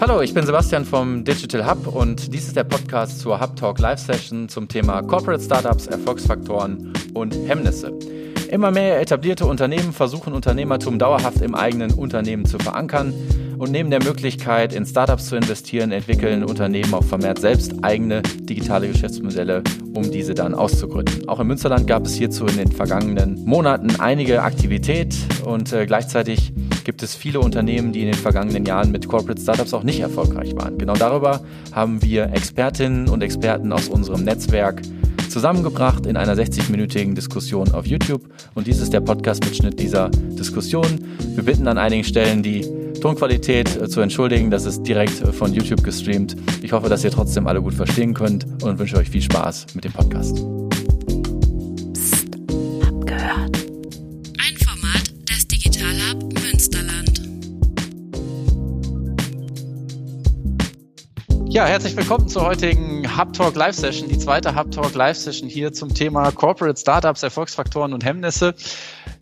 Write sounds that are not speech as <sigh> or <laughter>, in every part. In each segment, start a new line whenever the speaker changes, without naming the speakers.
Hallo, ich bin Sebastian vom Digital Hub und dies ist der Podcast zur Hub Talk Live Session zum Thema Corporate Startups, Erfolgsfaktoren und Hemmnisse. Immer mehr etablierte Unternehmen versuchen Unternehmertum dauerhaft im eigenen Unternehmen zu verankern und neben der Möglichkeit, in Startups zu investieren, entwickeln Unternehmen auch vermehrt selbst eigene digitale Geschäftsmodelle, um diese dann auszugründen. Auch im Münsterland gab es hierzu in den vergangenen Monaten einige Aktivität und äh, gleichzeitig gibt es viele Unternehmen, die in den vergangenen Jahren mit Corporate Startups auch nicht erfolgreich waren. Genau darüber haben wir Expertinnen und Experten aus unserem Netzwerk zusammengebracht in einer 60-minütigen Diskussion auf YouTube. Und dies ist der Podcast-Mitschnitt dieser Diskussion. Wir bitten an einigen Stellen die Tonqualität äh, zu entschuldigen. Das ist direkt äh, von YouTube gestreamt. Ich hoffe, dass ihr trotzdem alle gut verstehen könnt und wünsche euch viel Spaß mit dem Podcast. Ja, herzlich willkommen zur heutigen Hub Talk Live Session, die zweite Hub Talk Live Session hier zum Thema Corporate Startups, Erfolgsfaktoren und Hemmnisse.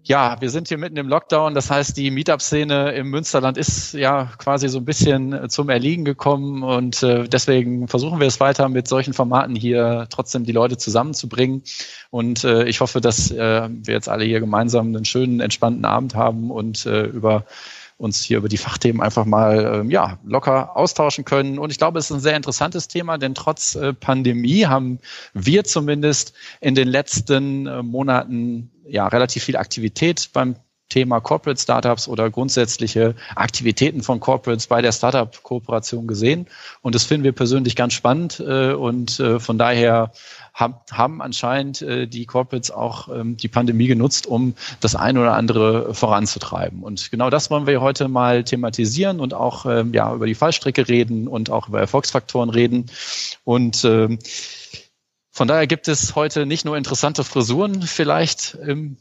Ja, wir sind hier mitten im Lockdown. Das heißt, die Meetup-Szene im Münsterland ist ja quasi so ein bisschen zum Erliegen gekommen und äh, deswegen versuchen wir es weiter mit solchen Formaten hier trotzdem die Leute zusammenzubringen. Und äh, ich hoffe, dass äh, wir jetzt alle hier gemeinsam einen schönen, entspannten Abend haben und äh, über uns hier über die Fachthemen einfach mal ähm, ja, locker austauschen können. Und ich glaube, es ist ein sehr interessantes Thema, denn trotz äh, Pandemie haben wir zumindest in den letzten äh, Monaten ja relativ viel Aktivität beim Thema Corporate Startups oder grundsätzliche Aktivitäten von Corporates bei der Startup-Kooperation gesehen. Und das finden wir persönlich ganz spannend. Äh, und von daher haben anscheinend äh, die Corporates auch ähm, die Pandemie genutzt, um das eine oder andere voranzutreiben. Und genau das wollen wir heute mal thematisieren und auch ähm, ja, über die Fallstrecke reden und auch über Erfolgsfaktoren reden. Und ähm, von daher gibt es heute nicht nur interessante Frisuren vielleicht im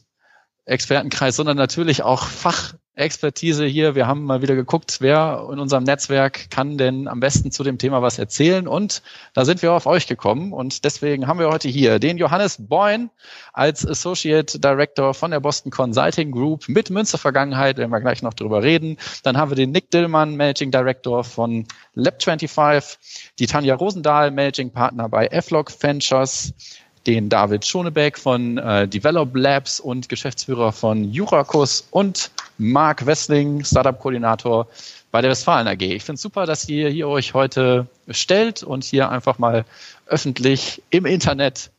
Expertenkreis, sondern natürlich auch Fachexpertise hier. Wir haben mal wieder geguckt, wer in unserem Netzwerk kann denn am besten zu dem Thema was erzählen. Und da sind wir auf euch gekommen. Und deswegen haben wir heute hier den Johannes Boyn als Associate Director von der Boston Consulting Group mit Münster-Vergangenheit, werden wir gleich noch drüber reden. Dann haben wir den Nick Dillmann, Managing Director von Lab25, die Tanja Rosendahl, Managing Partner bei F-Log Ventures, den David Schonebeck von äh, Develop Labs und Geschäftsführer von Juracus und Marc Wessling, Startup-Koordinator bei der Westfalen AG. Ich finde es super, dass ihr hier euch heute stellt und hier einfach mal öffentlich im Internet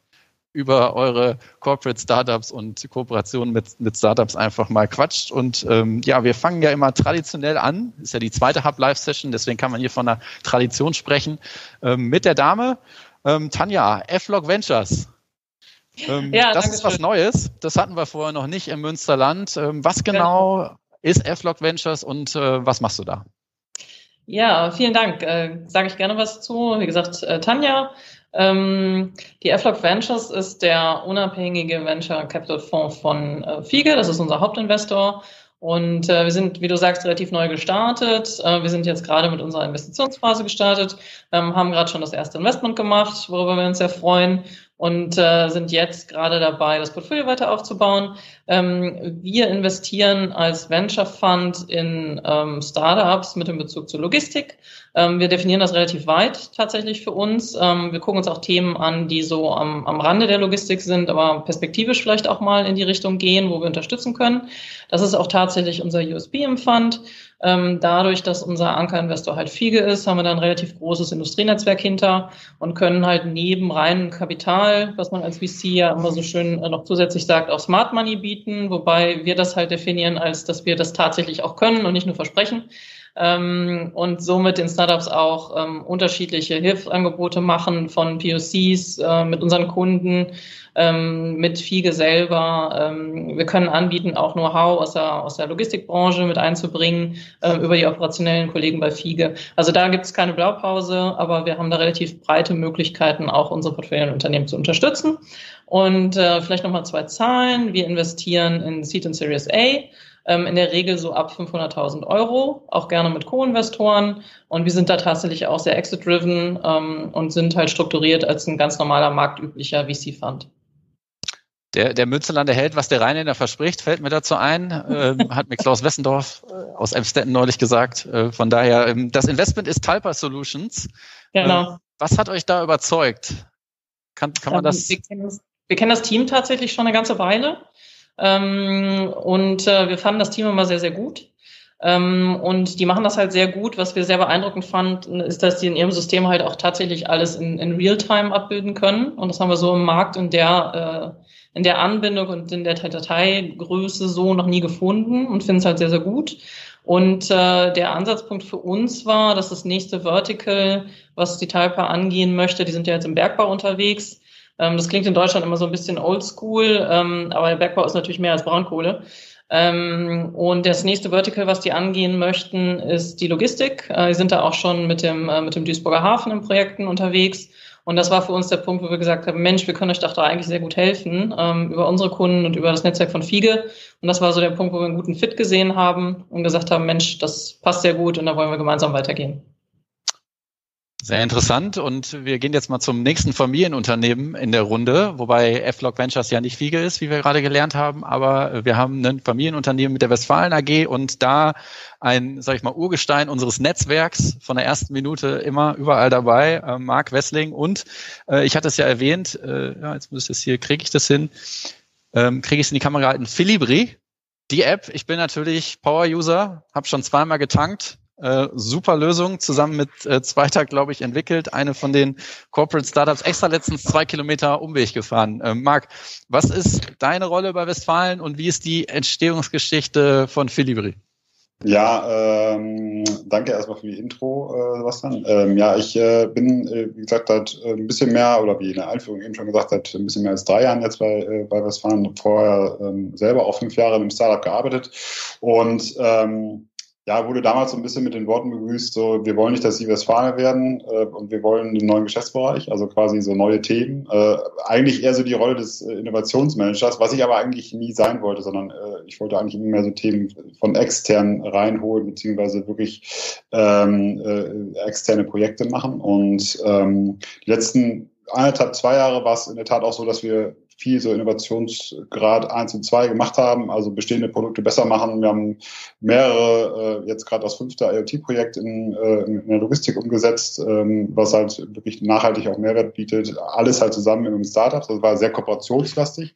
über eure Corporate Startups und Kooperationen mit, mit Startups einfach mal quatscht. Und ähm, ja, wir fangen ja immer traditionell an. Ist ja die zweite Hub Live Session, deswegen kann man hier von einer Tradition sprechen. Ähm, mit der Dame ähm, Tanja, F-Log Ventures. Ähm, ja, das ist was Neues. Das hatten wir vorher noch nicht im Münsterland. Ähm, was genau ja. ist F-Log Ventures und äh, was machst du da?
Ja, vielen Dank. Äh, Sage ich gerne was zu. Wie gesagt, äh, Tanja. Ähm, die F-Log Ventures ist der unabhängige Venture Capital Fonds von äh, FIGE. Das ist unser Hauptinvestor. Und äh, wir sind, wie du sagst, relativ neu gestartet. Äh, wir sind jetzt gerade mit unserer Investitionsphase gestartet, ähm, haben gerade schon das erste Investment gemacht, worüber wir uns sehr freuen und äh, sind jetzt gerade dabei, das Portfolio weiter aufzubauen. Ähm, wir investieren als Venture Fund in ähm, Startups mit dem Bezug zur Logistik. Ähm, wir definieren das relativ weit tatsächlich für uns. Ähm, wir gucken uns auch Themen an, die so am, am Rande der Logistik sind, aber perspektivisch vielleicht auch mal in die Richtung gehen, wo wir unterstützen können. Das ist auch tatsächlich unser USB im Fund. Ähm, dadurch, dass unser Ankerinvestor halt Fiege ist, haben wir da ein relativ großes Industrienetzwerk hinter und können halt neben reinem Kapital, was man als VC ja immer so schön äh, noch zusätzlich sagt, auch Smart Money bieten, wobei wir das halt definieren als, dass wir das tatsächlich auch können und nicht nur versprechen. Ähm, und somit den Startups auch ähm, unterschiedliche Hilfsangebote machen von POCs äh, mit unseren Kunden ähm, mit Fiege selber. Ähm, wir können anbieten, auch Know-how aus der, aus der Logistikbranche mit einzubringen, äh, über die operationellen Kollegen bei Fiege. Also da gibt es keine Blaupause, aber wir haben da relativ breite Möglichkeiten, auch unsere Portfoliounternehmen zu unterstützen. Und äh, vielleicht nochmal zwei Zahlen. Wir investieren in Seed und Series A ähm, in der Regel so ab 500.000 Euro, auch gerne mit Co-Investoren. Und wir sind da tatsächlich auch sehr exit-driven ähm, und sind halt strukturiert als ein ganz normaler marktüblicher VC-Fund.
Der, der Münsterlander Held, was der Rheinländer verspricht, fällt mir dazu ein, äh, <laughs> hat mir Klaus Wessendorf äh, aus Emstetten neulich gesagt. Äh, von daher, ähm, das Investment ist Talpa Solutions. Genau. Äh, was hat euch da überzeugt? Kann, kann man ähm, das?
Wir kennen das, wir kennen das Team tatsächlich schon eine ganze Weile. Ähm, und äh, wir fanden das Team immer sehr, sehr gut. Ähm, und die machen das halt sehr gut. Was wir sehr beeindruckend fanden, ist, dass die in ihrem System halt auch tatsächlich alles in, in Realtime abbilden können. Und das haben wir so im Markt in der, äh, in der Anbindung und in der Dateigröße so noch nie gefunden und finden es halt sehr, sehr gut. Und äh, der Ansatzpunkt für uns war, dass das nächste Vertical, was die Talpa angehen möchte, die sind ja jetzt im Bergbau unterwegs. Ähm, das klingt in Deutschland immer so ein bisschen oldschool, ähm, aber der Bergbau ist natürlich mehr als Braunkohle. Ähm, und das nächste Vertical, was die angehen möchten, ist die Logistik. Äh, die sind da auch schon mit dem, äh, mit dem Duisburger Hafen in Projekten unterwegs. Und das war für uns der Punkt, wo wir gesagt haben, Mensch, wir können euch doch da eigentlich sehr gut helfen ähm, über unsere Kunden und über das Netzwerk von Fiege. Und das war so der Punkt, wo wir einen guten Fit gesehen haben und gesagt haben, Mensch, das passt sehr gut und da wollen wir gemeinsam weitergehen.
Sehr interessant. Und wir gehen jetzt mal zum nächsten Familienunternehmen in der Runde, wobei F-Log Ventures ja nicht Fiege ist, wie wir gerade gelernt haben, aber wir haben ein Familienunternehmen mit der Westfalen AG und da ein, sag ich mal, Urgestein unseres Netzwerks von der ersten Minute immer überall dabei, äh, Marc Wessling und äh, ich hatte es ja erwähnt, äh, ja, jetzt muss ich das hier, kriege ich das hin, ähm, kriege ich es in die Kamera gehalten, Philibri, die App, ich bin natürlich Power-User, habe schon zweimal getankt, äh, super Lösung, zusammen mit äh, Zweiter, glaube ich, entwickelt. Eine von den Corporate Startups extra letztens zwei Kilometer Umweg gefahren. Äh, Marc, was ist deine Rolle bei Westfalen und wie ist die Entstehungsgeschichte von Philibri?
Ja, ähm, danke erstmal für die Intro, äh, Sebastian. Ähm, ja, ich äh, bin, äh, wie gesagt, seit äh, ein bisschen mehr, oder wie in der Einführung eben schon gesagt, seit ein bisschen mehr als drei Jahren jetzt bei, äh, bei Westfalen, vorher ähm, selber auch fünf Jahre im Startup gearbeitet und ähm, ja, wurde damals so ein bisschen mit den Worten begrüßt, so, wir wollen nicht, dass Sie Westfalen werden äh, und wir wollen einen neuen Geschäftsbereich, also quasi so neue Themen. Äh, eigentlich eher so die Rolle des äh, Innovationsmanagers, was ich aber eigentlich nie sein wollte, sondern äh, ich wollte eigentlich immer mehr so Themen von extern reinholen, beziehungsweise wirklich ähm, äh, externe Projekte machen. Und ähm, die letzten eineinhalb, zwei Jahre war es in der Tat auch so, dass wir viel so Innovationsgrad 1 und 2 gemacht haben, also bestehende Produkte besser machen. Wir haben mehrere, äh, jetzt gerade das fünfte IoT-Projekt in, äh, in der Logistik umgesetzt, ähm, was halt wirklich nachhaltig auch Mehrwert bietet. Alles halt zusammen in einem Startup. Das war sehr kooperationslastig.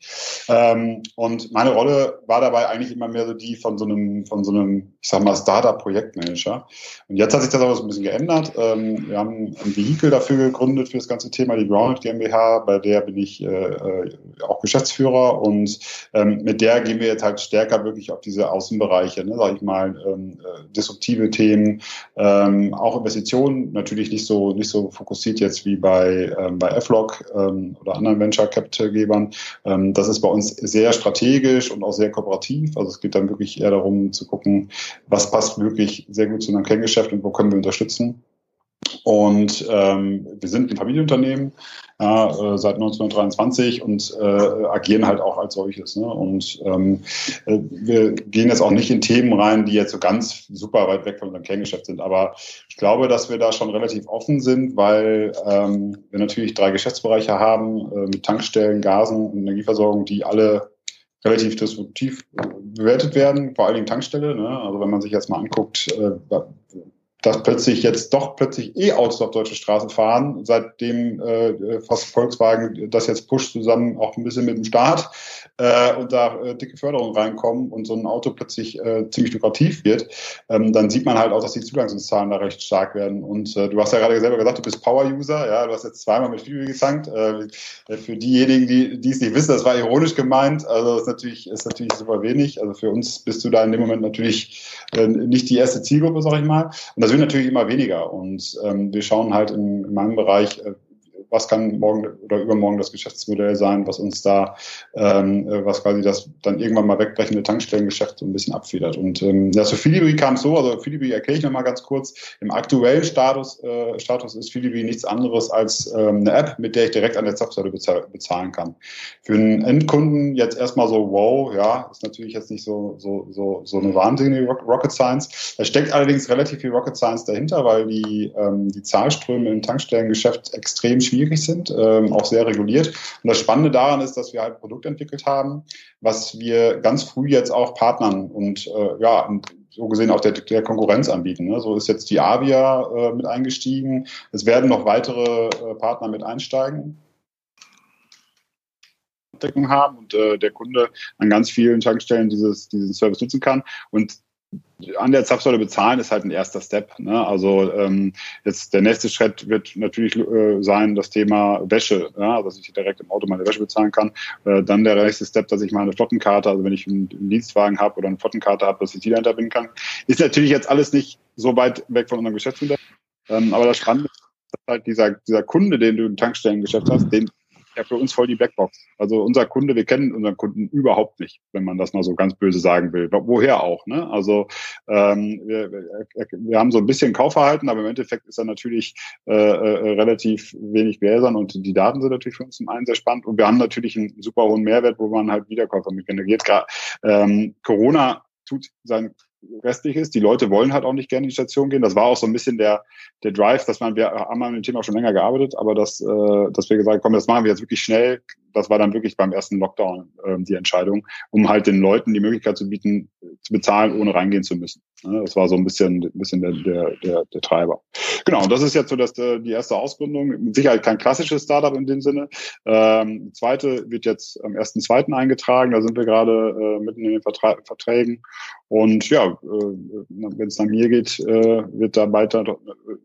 Ähm, und meine Rolle war dabei eigentlich immer mehr so die von so einem, von so einem, ich sag mal, Startup-Projektmanager. Und jetzt hat sich das aber so ein bisschen geändert. Ähm, wir haben ein Vehikel dafür gegründet für das ganze Thema, die Grounded GmbH, bei der bin ich äh, äh auch Geschäftsführer und ähm, mit der gehen wir jetzt halt stärker wirklich auf diese Außenbereiche, ne, sag ich mal, ähm, äh, disruptive Themen, ähm, auch Investitionen, natürlich nicht so nicht so fokussiert jetzt wie bei ähm, bei Flog ähm, oder anderen Venture Capital Gebern. Ähm, das ist bei uns sehr strategisch und auch sehr kooperativ. Also es geht dann wirklich eher darum zu gucken, was passt wirklich sehr gut zu einem Kerngeschäft und wo können wir unterstützen. Und ähm, wir sind ein Familienunternehmen ja, äh, seit 1923 und äh, agieren halt auch als solches. Ne? Und ähm, äh, wir gehen jetzt auch nicht in Themen rein, die jetzt so ganz super weit weg von unserem Kerngeschäft sind. Aber ich glaube, dass wir da schon relativ offen sind, weil ähm, wir natürlich drei Geschäftsbereiche haben äh, mit Tankstellen, Gasen und Energieversorgung, die alle relativ disruptiv bewertet werden, vor allen Dingen Tankstelle. Ne? Also wenn man sich jetzt mal anguckt, äh, dass plötzlich jetzt doch plötzlich E-Autos auf deutsche Straßen fahren, seitdem äh, fast Volkswagen das jetzt pusht zusammen auch ein bisschen mit dem Staat äh, und da äh, dicke Förderungen reinkommen und so ein Auto plötzlich äh, ziemlich lukrativ wird, ähm, dann sieht man halt auch, dass die Zugangszahlen da recht stark werden. Und äh, du hast ja gerade selber gesagt, du bist Power-User, ja, du hast jetzt zweimal mit Fibri getankt. Äh, für diejenigen, die, die es nicht wissen, das war ironisch gemeint, also das ist natürlich, ist natürlich super wenig. Also für uns bist du da in dem Moment natürlich äh, nicht die erste Zielgruppe, sag ich mal. Und das natürlich immer weniger. Und ähm, wir schauen halt in, in meinem Bereich, äh, was kann morgen oder übermorgen das Geschäftsmodell sein, was uns da, ähm, äh, was quasi das dann irgendwann mal wegbrechende Tankstellengeschäft so ein bisschen abfedert. Und ähm, ja, zu Philibri kam es so, also Philibri erkläre ich nochmal ganz kurz. Im aktuellen Status, äh, Status ist Philibri nichts anderes als ähm, eine App, mit der ich direkt an der Zapfsäule bezahlen kann. Für einen Endkunden jetzt erstmal so, wow, ja, ist natürlich jetzt nicht so, so, so, so eine wahnsinnige Rocket Science. Da steckt allerdings relativ viel Rocket Science dahinter, weil die, ähm, die Zahlströme im Tankstellengeschäft extrem schwierig schwierig sind, ähm, auch sehr reguliert. Und das Spannende daran ist, dass wir halt ein Produkt entwickelt haben, was wir ganz früh jetzt auch Partnern und äh, ja, so gesehen auch der, der Konkurrenz anbieten. Ne? So ist jetzt die Avia äh, mit eingestiegen. Es werden noch weitere äh, Partner mit einsteigen. haben und äh, der Kunde an ganz vielen Tankstellen dieses, diesen Service nutzen kann. Und an der Zapfsäule bezahlen ist halt ein erster Step. Ne? Also ähm, jetzt der nächste Schritt wird natürlich äh, sein das Thema Wäsche, ja? dass ich direkt im Auto meine Wäsche bezahlen kann. Äh, dann der nächste Step, dass ich meine Flottenkarte, also wenn ich einen, einen Dienstwagen habe oder eine Flottenkarte habe, dass ich die dahinter binden kann. Ist natürlich jetzt alles nicht so weit weg von unserem Geschäftsmodell. Ähm, aber das Spannende ist halt dieser, dieser Kunde, den du im Tankstellengeschäft hast, den ja für uns voll die Blackbox. Also unser Kunde, wir kennen unseren Kunden überhaupt nicht, wenn man das mal so ganz böse sagen will. Woher auch, ne? Also ähm, wir, wir haben so ein bisschen Kaufverhalten, aber im Endeffekt ist er natürlich äh, äh, relativ wenig gläsern und die Daten sind natürlich für uns zum einen sehr spannend und wir haben natürlich einen super hohen Mehrwert, wo man halt Wiederkäufer mit generiert. Ähm, Corona tut sein Restliches. Die Leute wollen halt auch nicht gerne in die Station gehen. Das war auch so ein bisschen der, der Drive, dass man, wir haben an dem Thema schon länger gearbeitet, aber dass, äh, dass wir gesagt haben, komm, das machen wir jetzt wirklich schnell. Das war dann wirklich beim ersten Lockdown äh, die Entscheidung, um halt den Leuten die Möglichkeit zu bieten, zu bezahlen, ohne reingehen zu müssen. Das war so ein bisschen, ein bisschen der, der, der, der Treiber. Genau, und das ist jetzt so dass äh, die erste Ausgründung. Mit Sicherheit kein klassisches Startup in dem Sinne. Ähm, zweite wird jetzt am ersten zweiten eingetragen. Da sind wir gerade äh, mitten in den Vertra Verträgen. Und ja, äh, wenn es nach mir geht, äh, wird da weiter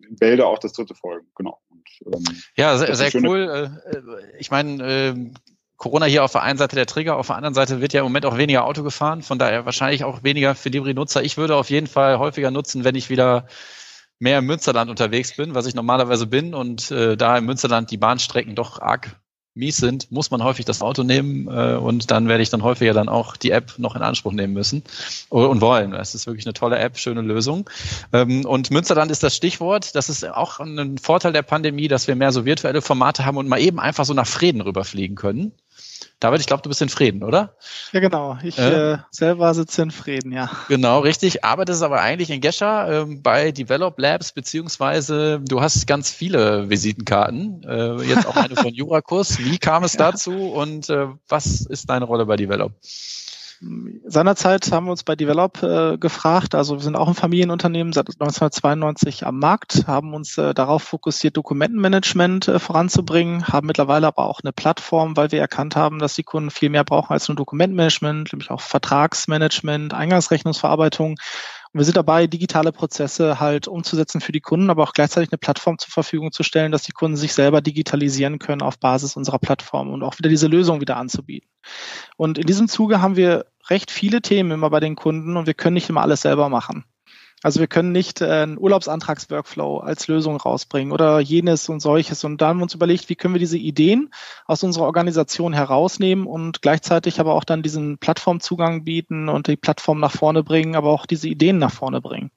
in Bälde auch das dritte folgen. Genau.
Und, ähm, ja, sehr, sehr cool. Äh, ich meine, äh, Corona hier auf der einen Seite der Trigger, auf der anderen Seite wird ja im Moment auch weniger Auto gefahren, von daher wahrscheinlich auch weniger für Libri-Nutzer. Ich würde auf jeden Fall häufiger nutzen, wenn ich wieder mehr im Münsterland unterwegs bin, was ich normalerweise bin und äh, da im Münsterland die Bahnstrecken doch arg mies sind, muss man häufig das Auto nehmen äh, und dann werde ich dann häufiger dann auch die App noch in Anspruch nehmen müssen und wollen. Es ist wirklich eine tolle App, schöne Lösung. Ähm, und Münsterland ist das Stichwort. Das ist auch ein Vorteil der Pandemie, dass wir mehr so virtuelle Formate haben und mal eben einfach so nach Frieden rüberfliegen können. David, ich glaube, du bist in Frieden, oder?
Ja, genau. Ich äh, äh, selber sitze in Frieden, ja.
Genau, richtig. Arbeitest aber eigentlich in Gescher äh, bei Develop Labs, beziehungsweise du hast ganz viele Visitenkarten. Äh, jetzt auch eine <laughs> von Jurakus. Wie kam es ja. dazu und äh, was ist deine Rolle bei Develop?
Seinerzeit haben wir uns bei Develop äh, gefragt, also wir sind auch ein Familienunternehmen seit 1992 am Markt, haben uns äh, darauf fokussiert, Dokumentenmanagement äh, voranzubringen, haben mittlerweile aber auch eine Plattform, weil wir erkannt haben, dass die Kunden viel mehr brauchen als nur Dokumentenmanagement, nämlich auch Vertragsmanagement, Eingangsrechnungsverarbeitung und wir sind dabei, digitale Prozesse halt umzusetzen für die Kunden, aber auch gleichzeitig eine Plattform zur Verfügung zu stellen, dass die Kunden sich selber digitalisieren können auf Basis unserer Plattform und auch wieder diese Lösung wieder anzubieten. Und in diesem Zuge haben wir recht viele Themen immer bei den Kunden und wir können nicht immer alles selber machen. Also wir können nicht äh, einen Urlaubsantragsworkflow als Lösung rausbringen oder jenes und solches. Und da haben wir uns überlegt, wie können wir diese Ideen aus unserer Organisation herausnehmen und gleichzeitig aber auch dann diesen Plattformzugang bieten und die Plattform nach vorne bringen, aber auch diese Ideen nach vorne bringen.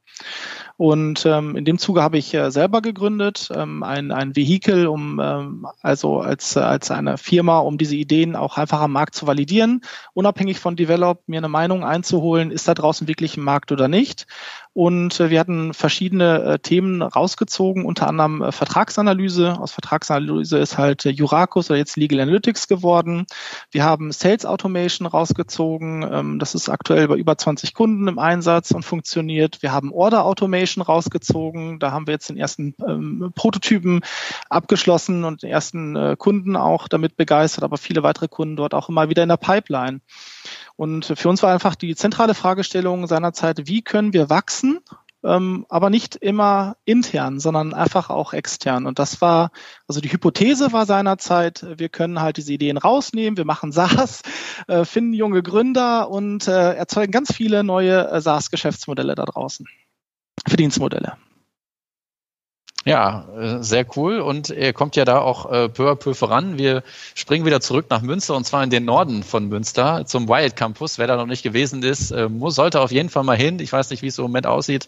Und ähm, in dem Zuge habe ich äh, selber gegründet, ähm, ein, ein Vehikel, um ähm, also als, als eine Firma, um diese Ideen auch einfach am Markt zu validieren, unabhängig von Develop, mir eine Meinung einzuholen, ist da draußen wirklich ein Markt oder nicht. Und äh, wir hatten verschiedene äh, Themen rausgezogen, unter anderem äh, Vertragsanalyse. Aus Vertragsanalyse ist halt Juracus oder jetzt Legal Analytics geworden. Wir haben Sales Automation rausgezogen. Ähm, das ist aktuell bei über 20 Kunden im Einsatz und funktioniert. Wir haben Order Automation rausgezogen. Da haben wir jetzt den ersten ähm, Prototypen abgeschlossen und den ersten Kunden auch damit begeistert, aber viele weitere Kunden dort auch immer wieder in der Pipeline. Und für uns war einfach die zentrale Fragestellung seinerzeit, wie können wir wachsen, ähm, aber nicht immer intern, sondern einfach auch extern. Und das war, also die Hypothese war seinerzeit, wir können halt diese Ideen rausnehmen, wir machen <laughs> SaaS, äh, finden junge Gründer und äh, erzeugen ganz viele neue äh, SaaS-Geschäftsmodelle da draußen, Verdienstmodelle.
Ja, äh, sehr cool. Und er kommt ja da auch äh, peu à peu voran. Wir springen wieder zurück nach Münster und zwar in den Norden von Münster zum Wild Campus. Wer da noch nicht gewesen ist, äh, muss, sollte auf jeden Fall mal hin. Ich weiß nicht, wie es im Moment aussieht,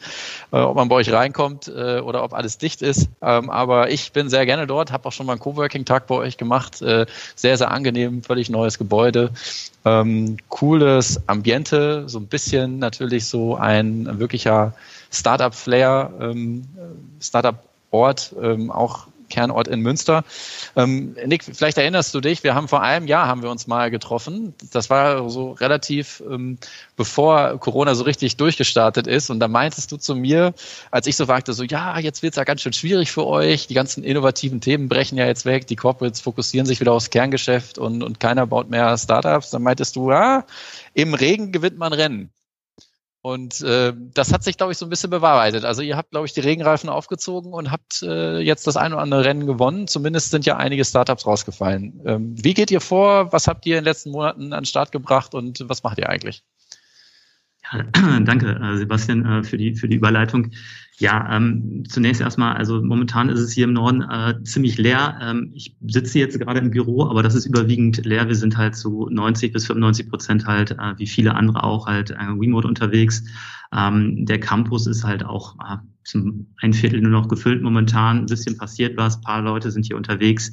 ob man bei euch reinkommt oder ob alles dicht ist. Ähm, aber ich bin sehr gerne dort, habe auch schon mal einen Coworking-Tag bei euch gemacht. Sehr, sehr angenehm, völlig neues Gebäude. Ähm, cooles Ambiente, so ein bisschen natürlich so ein wirklicher Startup-Flair, ähm, Startup Ort, ähm, auch Kernort in Münster. Ähm, Nick, vielleicht erinnerst du dich, wir haben vor einem Jahr haben wir uns mal getroffen. Das war so relativ ähm, bevor Corona so richtig durchgestartet ist. Und da meintest du zu mir, als ich so fragte, so ja, jetzt wird's ja ganz schön schwierig für euch. Die ganzen innovativen Themen brechen ja jetzt weg. Die Corporates fokussieren sich wieder aufs Kerngeschäft und, und keiner baut mehr Startups. Dann meintest du, ja, im Regen gewinnt man Rennen. Und äh, das hat sich, glaube ich, so ein bisschen bewahrheitet. Also ihr habt, glaube ich, die Regenreifen aufgezogen und habt äh, jetzt das ein oder andere Rennen gewonnen. Zumindest sind ja einige Startups rausgefallen. Ähm, wie geht ihr vor? Was habt ihr in den letzten Monaten an den Start gebracht und was macht ihr eigentlich?
Ja, <clears throat> danke, äh, Sebastian, äh, für die, für die Überleitung. Ja, ähm, zunächst erstmal, also momentan ist es hier im Norden äh, ziemlich leer. Ähm, ich sitze jetzt gerade im Büro, aber das ist überwiegend leer. Wir sind halt zu 90 bis 95 Prozent halt, äh, wie viele andere auch, halt äh, remote unterwegs. Ähm, der Campus ist halt auch äh, zum ein Viertel nur noch gefüllt momentan. Ein bisschen passiert was, ein paar Leute sind hier unterwegs.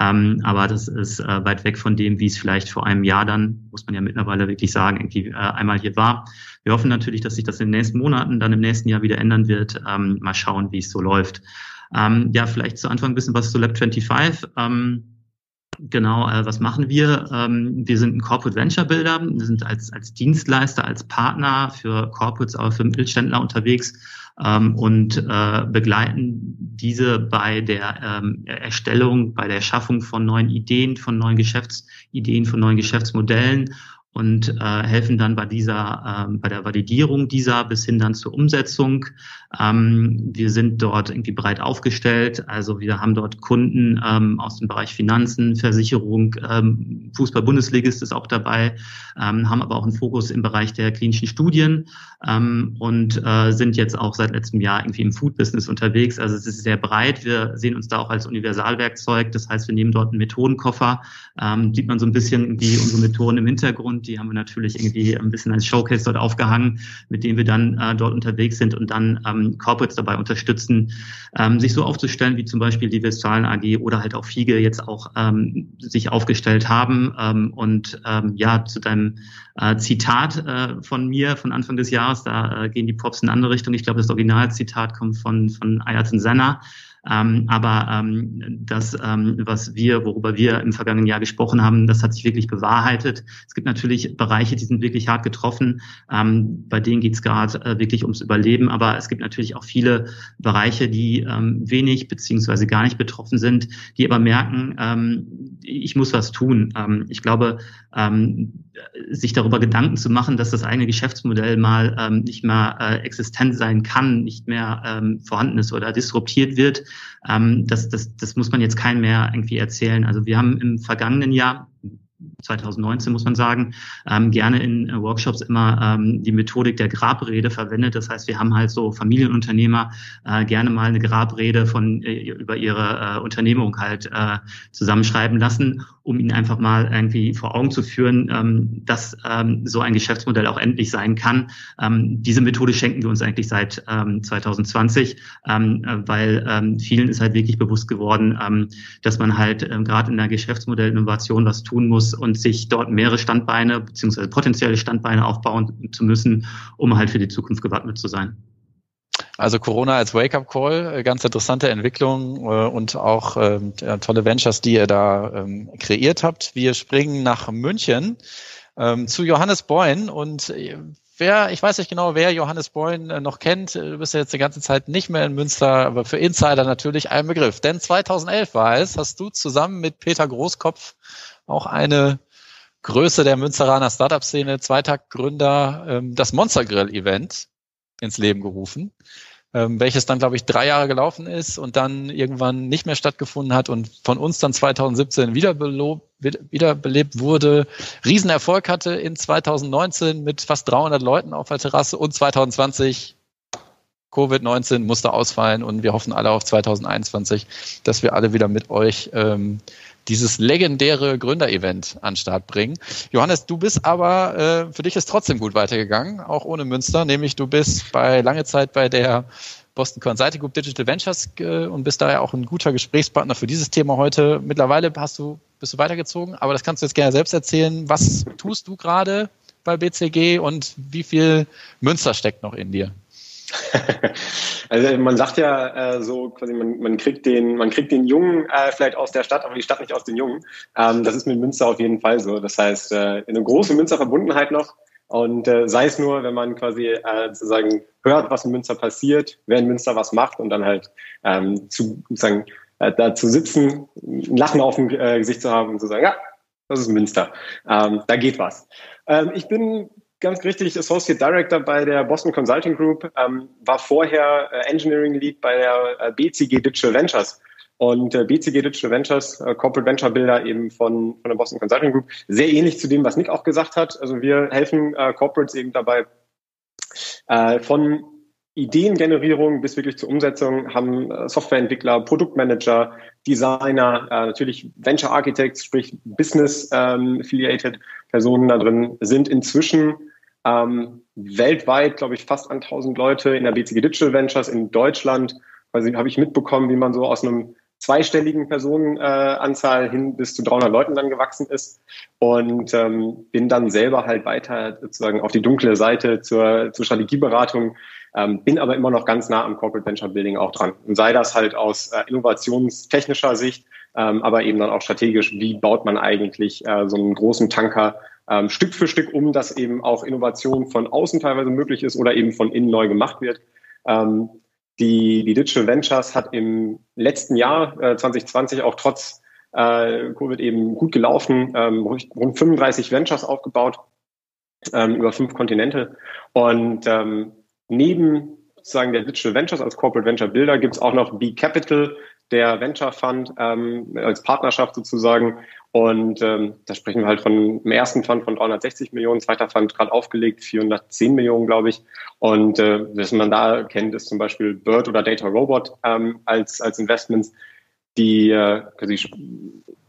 Ähm, aber das ist äh, weit weg von dem, wie es vielleicht vor einem Jahr dann, muss man ja mittlerweile wirklich sagen, irgendwie äh, einmal hier war. Wir hoffen natürlich, dass sich das in den nächsten Monaten, dann im nächsten Jahr wieder ändern wird. Ähm, mal schauen, wie es so läuft. Ähm, ja, vielleicht zu Anfang ein bisschen was zu Lab 25. Ähm, Genau, äh, was machen wir? Ähm, wir sind ein Corporate Venture Builder. Wir sind als, als Dienstleister, als Partner für Corporates, aber für Mittelständler unterwegs ähm, und äh, begleiten diese bei der ähm, Erstellung, bei der Schaffung von neuen Ideen, von neuen Geschäftsideen, von neuen Geschäftsmodellen und äh, helfen dann bei dieser, ähm, bei der Validierung dieser bis hin dann zur Umsetzung. Ähm, wir sind dort irgendwie breit aufgestellt. Also wir haben dort Kunden ähm, aus dem Bereich Finanzen, Versicherung, ähm, Fußball-Bundesligist ist auch dabei, ähm, haben aber auch einen Fokus im Bereich der klinischen Studien ähm, und äh, sind jetzt auch seit letztem Jahr irgendwie im Food-Business unterwegs. Also es ist sehr breit. Wir sehen uns da auch als Universalwerkzeug. Das heißt, wir nehmen dort einen Methodenkoffer. Ähm, sieht man so ein bisschen irgendwie unsere Methoden im Hintergrund die haben wir natürlich irgendwie ein bisschen als Showcase dort aufgehangen, mit dem wir dann äh, dort unterwegs sind und dann ähm, Corporates dabei unterstützen, ähm, sich so aufzustellen, wie zum Beispiel die Westfalen AG oder halt auch FIGE jetzt auch ähm, sich aufgestellt haben. Ähm, und ähm, ja, zu deinem äh, Zitat äh, von mir von Anfang des Jahres, da äh, gehen die Props in eine andere Richtung. Ich glaube, das Originalzitat kommt von, von Ayatollah Senna. Ähm, aber ähm, das, ähm, was wir, worüber wir im vergangenen Jahr gesprochen haben, das hat sich wirklich bewahrheitet. Es gibt natürlich Bereiche, die sind wirklich hart getroffen. Ähm, bei denen geht es gerade äh, wirklich ums Überleben. Aber es gibt natürlich auch viele Bereiche, die ähm, wenig beziehungsweise gar nicht betroffen sind, die aber merken, ähm, ich muss was tun. Ähm, ich glaube, ähm, sich darüber Gedanken zu machen, dass das eigene Geschäftsmodell mal ähm, nicht mehr äh, existent sein kann, nicht mehr ähm, vorhanden ist oder disruptiert wird, ähm, das, das, das muss man jetzt keinem mehr irgendwie erzählen. Also wir haben im vergangenen Jahr 2019 muss man sagen, ähm, gerne in äh, Workshops immer ähm, die Methodik der Grabrede verwendet. Das heißt, wir haben halt so Familienunternehmer äh, gerne mal eine Grabrede von äh, über ihre äh, Unternehmung halt äh, zusammenschreiben lassen, um ihnen einfach mal irgendwie vor Augen zu führen, ähm, dass ähm, so ein Geschäftsmodell auch endlich sein kann. Ähm, diese Methode schenken wir uns eigentlich seit ähm, 2020, ähm, äh, weil ähm, vielen ist halt wirklich bewusst geworden, ähm, dass man halt ähm, gerade in der Geschäftsmodellinnovation was tun muss und sich dort mehrere Standbeine beziehungsweise potenzielle Standbeine aufbauen zu müssen, um halt für die Zukunft gewappnet zu sein.
Also Corona als Wake-up-Call, äh, ganz interessante Entwicklung äh, und auch ähm, tolle Ventures, die ihr da ähm, kreiert habt. Wir springen nach München ähm, zu Johannes Beun und äh, wer, ich weiß nicht genau, wer Johannes Beun noch kennt, du bist ja jetzt die ganze Zeit nicht mehr in Münster, aber für Insider natürlich ein Begriff. Denn 2011 war es, hast du zusammen mit Peter Großkopf auch eine Größe der Münsteraner Startup-Szene, Zweitaktgründer, ähm, das Monster Grill Event ins Leben gerufen, ähm, welches dann, glaube ich, drei Jahre gelaufen ist und dann irgendwann nicht mehr stattgefunden hat und von uns dann 2017 wiederbelebt wurde, Riesenerfolg hatte in 2019 mit fast 300 Leuten auf der Terrasse und 2020 Covid-19 musste ausfallen und wir hoffen alle auf 2021, dass wir alle wieder mit euch ähm, dieses legendäre Gründerevent an Start bringen. Johannes, du bist aber, äh, für dich ist trotzdem gut weitergegangen, auch ohne Münster, nämlich du bist bei lange Zeit bei der Boston Consulting Group Digital Ventures äh, und bist daher auch ein guter Gesprächspartner für dieses Thema heute. Mittlerweile hast du, bist du weitergezogen, aber das kannst du jetzt gerne selbst erzählen. Was tust du gerade bei BCG und wie viel Münster steckt noch in dir? <laughs>
also man sagt ja äh, so quasi, man, man kriegt den, man kriegt den Jungen äh, vielleicht aus der Stadt, aber die Stadt nicht aus den Jungen. Ähm, das ist mit Münster auf jeden Fall so. Das heißt, äh, eine große Münster-Verbundenheit noch. Und äh, sei es nur, wenn man quasi äh, sozusagen hört, was in Münster passiert, wer in Münster was macht und dann halt ähm, zu sozusagen äh, da zu sitzen, ein Lachen auf dem äh, Gesicht zu haben und zu sagen, ja, das ist Münster. Ähm, da geht was. Ähm, ich bin ganz richtig Associate Director bei der Boston Consulting Group, ähm, war vorher äh, Engineering Lead bei der äh, BCG Digital Ventures. Und äh, BCG Digital Ventures, äh, Corporate Venture Builder eben von, von der Boston Consulting Group, sehr ähnlich zu dem, was Nick auch gesagt hat. Also wir helfen äh, Corporates eben dabei, äh, von Ideengenerierung bis wirklich zur Umsetzung haben äh, Softwareentwickler, Produktmanager, Designer, äh, natürlich Venture Architects, sprich Business ähm, Personen da drin, sind inzwischen ähm, weltweit, glaube ich, fast an 1000 Leute in der BCG Digital Ventures in Deutschland. Also habe ich mitbekommen, wie man so aus einem zweistelligen Personenanzahl äh, hin bis zu 300 Leuten dann gewachsen ist und ähm, bin dann selber halt weiter sozusagen auf die dunkle Seite zur, zur Strategieberatung, ähm, bin aber immer noch ganz nah am Corporate Venture Building auch dran. Und sei das halt aus äh, innovationstechnischer Sicht, ähm, aber eben dann auch strategisch, wie baut man eigentlich äh, so einen großen Tanker ähm, Stück für Stück um, dass eben auch Innovation von außen teilweise möglich ist oder eben von innen neu gemacht wird. Ähm, die, die Digital Ventures hat im letzten Jahr äh, 2020 auch trotz äh, Covid eben gut gelaufen, ähm, rund 35 Ventures aufgebaut ähm, über fünf Kontinente. Und ähm, neben sozusagen der Digital Ventures als Corporate Venture Builder gibt es auch noch B Capital, der Venture Fund ähm, als Partnerschaft sozusagen. Und ähm, da sprechen wir halt von dem ersten Fund von 360 Millionen, zweiter Fund gerade aufgelegt, 410 Millionen, glaube ich. Und äh, was man da kennt, ist zum Beispiel Bird oder Data Robot ähm, als, als Investments, die äh,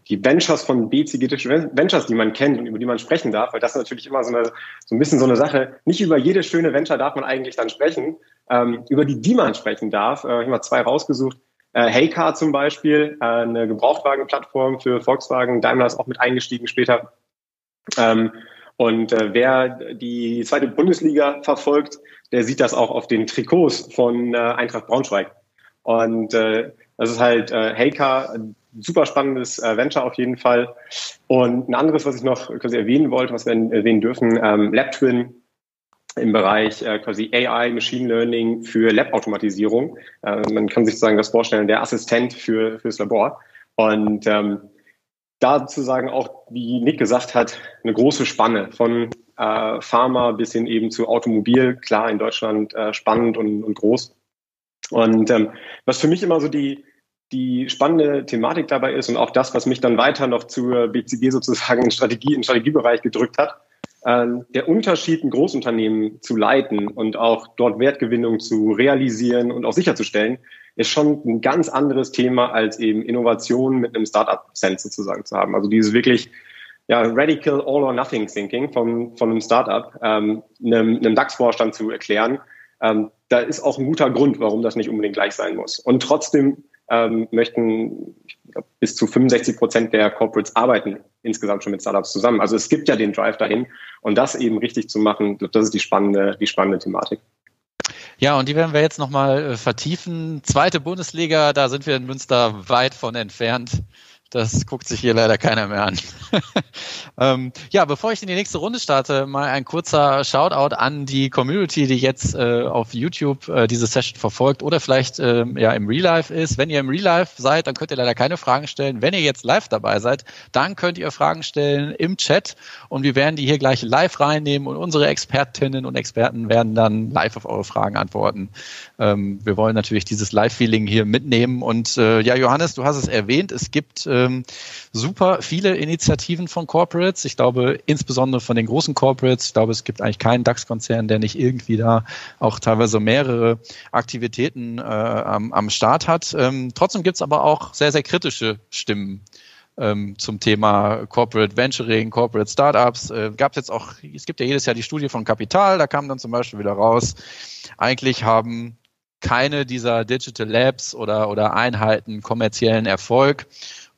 die Ventures von BCG Ventures, die man kennt und über die man sprechen darf, weil das natürlich immer so, eine, so ein bisschen so eine Sache. Nicht über jede schöne Venture darf man eigentlich dann sprechen, ähm, über die, die man sprechen darf. Äh, ich habe mal zwei rausgesucht. Äh, Heycar zum Beispiel, äh, eine Gebrauchtwagenplattform für Volkswagen. Daimler ist auch mit eingestiegen später. Ähm, und äh, wer die zweite Bundesliga verfolgt, der sieht das auch auf den Trikots von äh, Eintracht Braunschweig. Und äh, das ist halt äh, Heycar, super spannendes äh, Venture auf jeden Fall. Und ein anderes, was ich noch quasi erwähnen wollte, was wir erwähnen dürfen, ähm, LabTwin im Bereich äh, quasi AI, Machine Learning für Lab-Automatisierung. Äh, man kann sich sozusagen das vorstellen, der Assistent für fürs Labor. Und ähm, da sozusagen auch, wie Nick gesagt hat, eine große Spanne von äh, Pharma bis hin eben zu Automobil. Klar, in Deutschland äh, spannend und, und groß. Und ähm, was für mich immer so die, die spannende Thematik dabei ist und auch das, was mich dann weiter noch zur BCG sozusagen in Strategie, im Strategiebereich gedrückt hat, der Unterschied, ein Großunternehmen zu leiten und auch dort Wertgewinnung zu realisieren und auch sicherzustellen, ist schon ein ganz anderes Thema als eben Innovation mit einem Startup-Sense sozusagen zu haben. Also dieses wirklich ja, Radical All or Nothing Thinking von, von einem Startup, ähm, einem, einem DAX-Vorstand zu erklären, ähm, da ist auch ein guter Grund, warum das nicht unbedingt gleich sein muss. Und trotzdem ähm, möchten glaub, bis zu 65 Prozent der Corporates arbeiten insgesamt schon mit Startups zusammen. Also es gibt ja den Drive dahin und das eben richtig zu machen, das ist die spannende, die spannende Thematik.
Ja, und die werden wir jetzt nochmal äh, vertiefen. Zweite Bundesliga, da sind wir in Münster weit von entfernt. Das guckt sich hier leider keiner mehr an. <laughs> ähm, ja, bevor ich in die nächste Runde starte, mal ein kurzer Shoutout an die Community, die jetzt äh, auf YouTube äh, diese Session verfolgt oder vielleicht äh, ja im Real Life ist. Wenn ihr im Real Life seid, dann könnt ihr leider keine Fragen stellen. Wenn ihr jetzt live dabei seid, dann könnt ihr Fragen stellen im Chat und wir werden die hier gleich live reinnehmen und unsere Expertinnen und Experten werden dann live auf eure Fragen antworten. Ähm, wir wollen natürlich dieses Live-Feeling hier mitnehmen und äh, ja, Johannes, du hast es erwähnt, es gibt äh, ähm, super viele Initiativen von Corporates. Ich glaube, insbesondere von den großen Corporates. Ich glaube, es gibt eigentlich keinen DAX-Konzern, der nicht irgendwie da auch teilweise mehrere Aktivitäten äh, am, am Start hat. Ähm, trotzdem gibt es aber auch sehr, sehr kritische Stimmen ähm, zum Thema Corporate Venturing, Corporate Startups. Äh, gab es jetzt auch, es gibt ja jedes Jahr die Studie von Kapital, da kam dann zum Beispiel wieder raus, eigentlich haben keine dieser Digital Labs oder, oder Einheiten kommerziellen Erfolg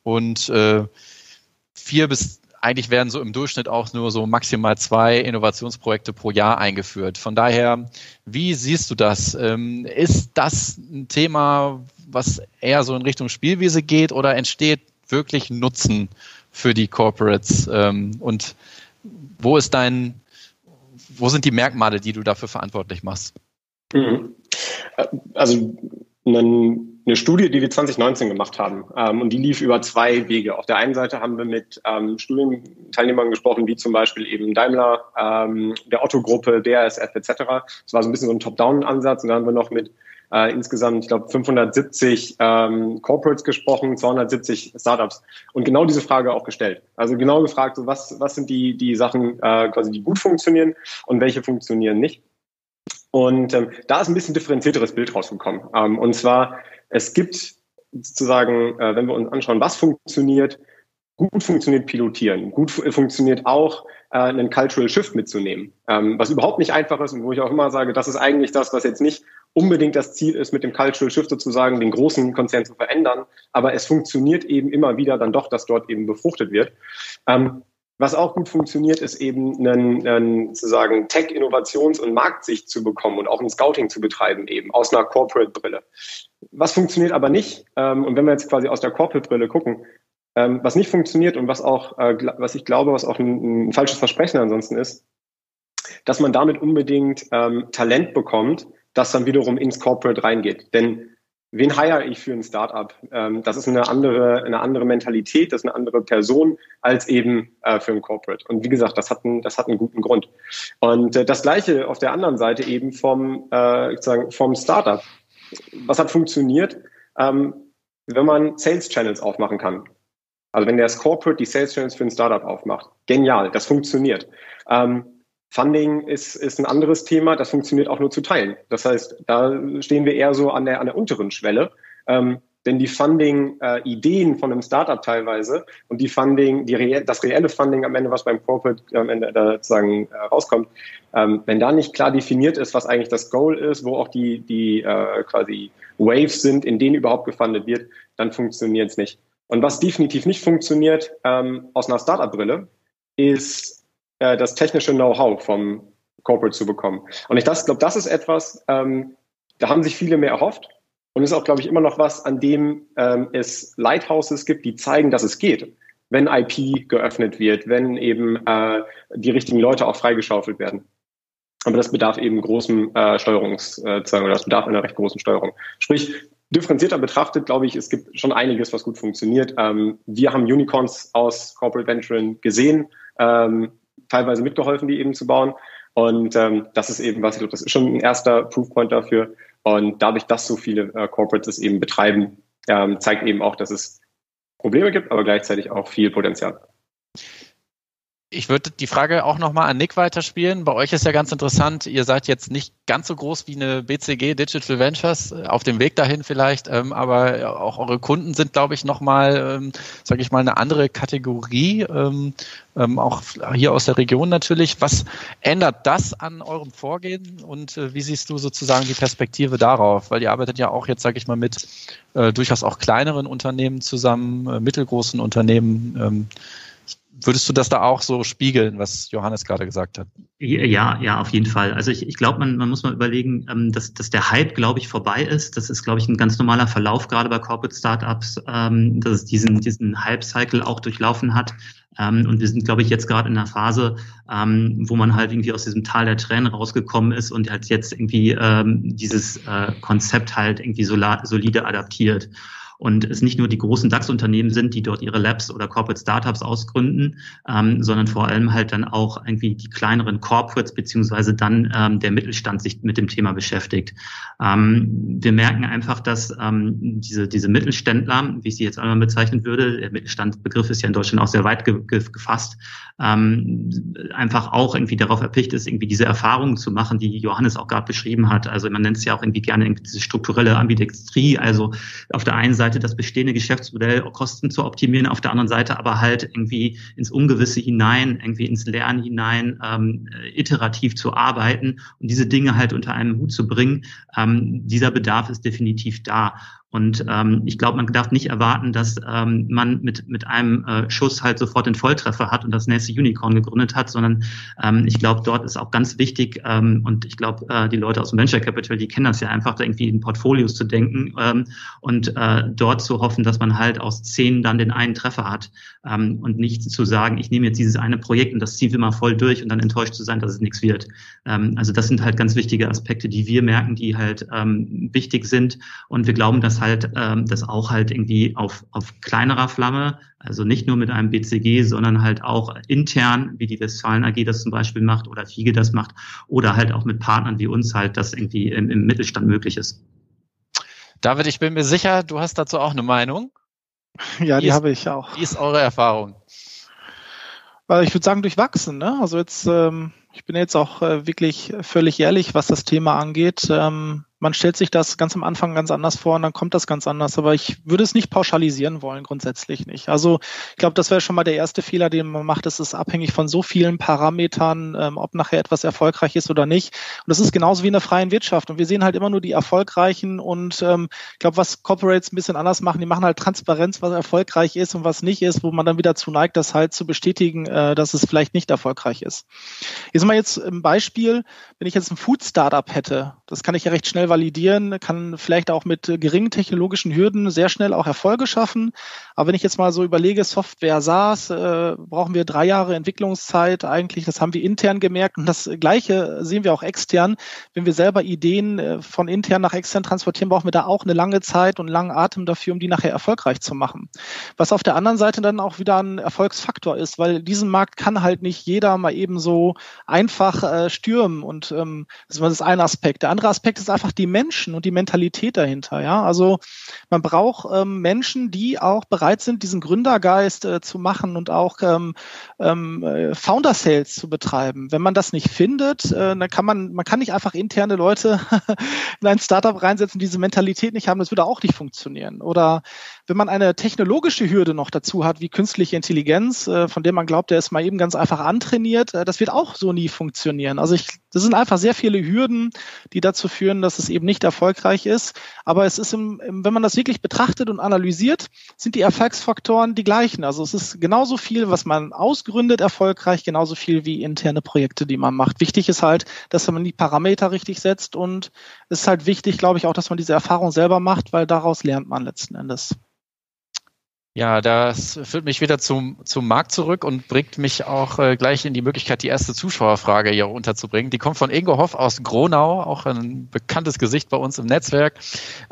und äh, vier bis eigentlich werden so im Durchschnitt auch nur so maximal zwei Innovationsprojekte pro Jahr eingeführt. Von daher, wie siehst du das? Ähm, ist das ein Thema, was eher so in Richtung Spielwiese geht oder entsteht wirklich Nutzen für die Corporates? Ähm, und wo ist dein, wo sind die Merkmale, die du dafür verantwortlich machst?
Mhm. Also eine Studie, die wir 2019 gemacht haben. Ähm, und die lief über zwei Wege. Auf der einen Seite haben wir mit ähm, Studienteilnehmern gesprochen, wie zum Beispiel eben Daimler, ähm, der Otto-Gruppe, BASF etc. Das war so ein bisschen so ein Top-Down-Ansatz. Und dann haben wir noch mit äh, insgesamt, ich glaube, 570 ähm, Corporates gesprochen, 270 Startups und genau diese Frage auch gestellt. Also genau gefragt, so was, was sind die, die Sachen äh, quasi, die gut funktionieren und welche funktionieren nicht. Und ähm, da ist ein bisschen differenzierteres Bild rausgekommen. Ähm, und zwar, es gibt sozusagen, äh, wenn wir uns anschauen, was funktioniert, gut funktioniert pilotieren, gut funktioniert auch äh, einen Cultural Shift mitzunehmen, ähm, was überhaupt nicht einfach ist und wo ich auch immer sage, das ist eigentlich das, was jetzt nicht unbedingt das Ziel ist, mit dem Cultural Shift sozusagen den großen Konzern zu verändern, aber es funktioniert eben immer wieder dann doch, dass dort eben befruchtet wird. Ähm, was auch gut funktioniert, ist eben einen, einen sozusagen Tech-Innovations- und Marktsicht zu bekommen und auch ein Scouting zu betreiben, eben aus einer Corporate-Brille. Was funktioniert aber nicht, ähm, und wenn wir jetzt quasi aus der Corporate-Brille gucken, ähm, was nicht funktioniert und was auch, äh, was ich glaube, was auch ein, ein, falsches Versprechen ansonsten ist, dass man damit unbedingt ähm, Talent bekommt, das dann wiederum ins Corporate reingeht. Denn wen hire ich für ein Startup? Ähm, das ist eine andere, eine andere Mentalität, das ist eine andere Person als eben äh, für ein Corporate. Und wie gesagt, das hat einen, das hat einen guten Grund. Und äh, das Gleiche auf der anderen Seite eben vom, äh, sozusagen vom Startup. Was hat funktioniert? Ähm, wenn man Sales Channels aufmachen kann. Also wenn der Corporate die Sales Channels für ein Startup aufmacht. Genial, das funktioniert. Ähm, Funding ist, ist ein anderes Thema, das funktioniert auch nur zu teilen. Das heißt, da stehen wir eher so an der, an der unteren Schwelle. Ähm, denn die Funding-Ideen äh, von einem Startup teilweise und die Funding, die rea das reelle Funding am Ende, was beim Corporate am Ende da sozusagen äh, rauskommt, ähm, wenn da nicht klar definiert ist, was eigentlich das Goal ist, wo auch die, die äh, quasi Waves sind, in denen überhaupt gefundet wird, dann funktioniert es nicht. Und was definitiv nicht funktioniert ähm, aus einer Startup-Brille, ist äh, das technische Know-how vom Corporate zu bekommen. Und ich glaube, das ist etwas, ähm, da haben sich viele mehr erhofft. Und ist auch, glaube ich, immer noch was, an dem ähm, es Lighthouses gibt, die zeigen, dass es geht. Wenn IP geöffnet wird, wenn eben äh, die richtigen Leute auch freigeschaufelt werden. Aber das bedarf eben großem äh, Steuerungs, äh, oder das bedarf einer recht großen Steuerung. Sprich, differenzierter betrachtet, glaube ich, es gibt schon einiges, was gut funktioniert. Ähm, wir haben Unicorns aus Corporate Venturing gesehen. Ähm, teilweise mitgeholfen, die eben zu bauen. Und ähm, das ist eben, was ich glaube, das ist schon ein erster Proofpoint dafür. Und dadurch, dass so viele äh, Corporates es eben betreiben, ähm, zeigt eben auch, dass es Probleme gibt, aber gleichzeitig auch viel Potenzial.
Ich würde die Frage auch nochmal an Nick weiterspielen. Bei euch ist ja ganz interessant, ihr seid jetzt nicht ganz so groß wie eine BCG Digital Ventures, äh, auf dem Weg dahin vielleicht, ähm, aber auch eure Kunden sind, glaube ich, nochmal, ähm, sage ich mal, eine andere Kategorie, ähm, ähm, auch hier aus der Region natürlich. Was ändert das an eurem Vorgehen und äh, wie siehst du sozusagen die Perspektive darauf? Weil ihr arbeitet ja auch jetzt, sage ich mal, mit äh, durchaus auch kleineren Unternehmen zusammen, mittelgroßen Unternehmen. Würdest du das da auch so spiegeln, was Johannes gerade gesagt hat?
Ja, ja, auf jeden Fall. Also ich, ich glaube, man, man muss mal überlegen, ähm, dass, dass der Hype, glaube ich, vorbei ist. Das ist, glaube ich, ein ganz normaler Verlauf, gerade bei Corporate Startups, ähm, dass es diesen, diesen Hype-Cycle auch durchlaufen hat. Ähm, und wir sind, glaube ich, jetzt gerade in einer Phase, ähm, wo man halt irgendwie aus diesem Tal der Tränen rausgekommen ist und halt jetzt irgendwie ähm, dieses äh, Konzept halt irgendwie solide adaptiert und es nicht nur die großen DAX-Unternehmen sind, die dort ihre Labs oder Corporate Startups ausgründen, ähm, sondern vor allem halt dann auch irgendwie die kleineren Corporates beziehungsweise dann ähm, der Mittelstand sich mit dem Thema beschäftigt. Ähm, wir merken einfach, dass ähm, diese, diese Mittelständler, wie ich sie jetzt einmal bezeichnen würde, der Mittelstandsbegriff ist ja in Deutschland auch sehr weit ge ge gefasst, ähm, einfach auch irgendwie darauf erpicht ist, irgendwie diese Erfahrungen zu machen, die Johannes auch gerade beschrieben hat. Also man nennt es ja auch irgendwie gerne irgendwie diese strukturelle Ambidextrie, also auf der einen Seite Seite das bestehende Geschäftsmodell Kosten zu optimieren, auf der anderen Seite aber halt irgendwie ins Ungewisse hinein, irgendwie ins Lernen hinein, ähm, iterativ zu arbeiten und diese Dinge halt unter einen Hut zu bringen. Ähm, dieser Bedarf ist definitiv da. Und ähm, ich glaube, man darf nicht erwarten, dass ähm, man mit, mit einem äh, Schuss halt sofort den Volltreffer hat und das nächste Unicorn gegründet hat, sondern ähm, ich glaube, dort ist auch ganz wichtig, ähm, und ich glaube, äh, die Leute aus dem Venture Capital, die kennen das ja einfach, da irgendwie in Portfolios zu denken ähm, und äh, dort zu hoffen, dass man halt aus zehn dann den einen Treffer hat ähm, und nicht zu sagen, ich nehme jetzt dieses eine Projekt und das ziehen wir mal voll durch und dann enttäuscht zu sein, dass es nichts wird. Ähm, also das sind halt ganz wichtige Aspekte, die wir merken, die halt ähm, wichtig sind und wir glauben, dass halt halt ähm, das auch halt irgendwie auf, auf kleinerer Flamme, also nicht nur mit einem BCG, sondern halt auch intern, wie die Westfalen AG das zum Beispiel macht oder FIGE das macht oder halt auch mit Partnern wie uns halt das irgendwie im, im Mittelstand möglich ist.
David, ich bin mir sicher, du hast dazu auch eine Meinung. <laughs>
Ja, die habe ich auch.
Wie ist eure Erfahrung?
Ich würde sagen, durchwachsen. Ne? Also jetzt, ähm, ich bin jetzt auch äh, wirklich völlig ehrlich, was das Thema angeht. Ähm, man stellt sich das ganz am Anfang ganz anders vor und dann kommt das ganz anders. Aber ich würde es nicht pauschalisieren wollen, grundsätzlich nicht. Also ich glaube, das wäre schon mal der erste Fehler, den man macht. Es ist abhängig von so vielen Parametern, ähm, ob nachher etwas erfolgreich ist oder nicht. Und das ist genauso wie in der freien Wirtschaft. Und wir sehen halt immer nur die erfolgreichen und ähm, ich glaube, was Corporates ein bisschen anders machen, die machen halt Transparenz, was erfolgreich ist und was nicht ist, wo man dann wieder zu neigt, das halt zu bestätigen, äh, dass es vielleicht nicht erfolgreich ist. Jetzt mal jetzt ein Beispiel, wenn ich jetzt ein Food-Startup hätte, das kann ich ja recht schnell validieren, kann vielleicht auch mit geringen technologischen Hürden sehr schnell auch Erfolge schaffen. Aber wenn ich jetzt mal so überlege, Software SaaS, äh, brauchen wir drei Jahre Entwicklungszeit eigentlich. Das haben wir intern gemerkt. Und das Gleiche sehen wir auch extern. Wenn wir selber Ideen äh, von intern nach extern transportieren, brauchen wir da auch eine lange Zeit und langen Atem dafür, um die nachher erfolgreich zu machen. Was auf der anderen Seite dann auch wieder ein Erfolgsfaktor ist, weil diesen Markt kann halt nicht jeder mal eben so einfach äh, stürmen. Und ähm, das ist ein Aspekt. Der andere Aspekt ist einfach die Menschen und die Mentalität dahinter. Ja, also man braucht ähm, Menschen, die auch bereit sind, diesen Gründergeist äh, zu machen und auch ähm, ähm, äh, Founder Sales zu betreiben. Wenn man das nicht findet, äh, dann kann man, man kann nicht einfach interne Leute <laughs> in ein Startup reinsetzen, die diese Mentalität nicht haben. Das würde auch nicht funktionieren. Oder wenn man eine technologische Hürde noch dazu hat, wie künstliche Intelligenz, äh, von der man glaubt, der ist mal eben ganz einfach antrainiert, äh, das wird auch so nie funktionieren. Also ich, das sind einfach sehr viele Hürden, die dazu führen, dass es eben nicht erfolgreich ist. Aber es ist, im, wenn man das wirklich betrachtet und analysiert, sind die Erfolgsfaktoren die gleichen. Also es ist genauso viel, was man ausgründet, erfolgreich, genauso viel wie interne Projekte, die man macht. Wichtig ist halt, dass man die Parameter richtig setzt und es ist halt wichtig, glaube ich, auch, dass man diese Erfahrung selber macht, weil daraus lernt man letzten Endes.
Ja, das führt mich wieder zum, zum Markt zurück und bringt mich auch äh, gleich in die Möglichkeit, die erste Zuschauerfrage hier unterzubringen. Die kommt von Ingo Hoff aus Gronau, auch ein bekanntes Gesicht bei uns im Netzwerk.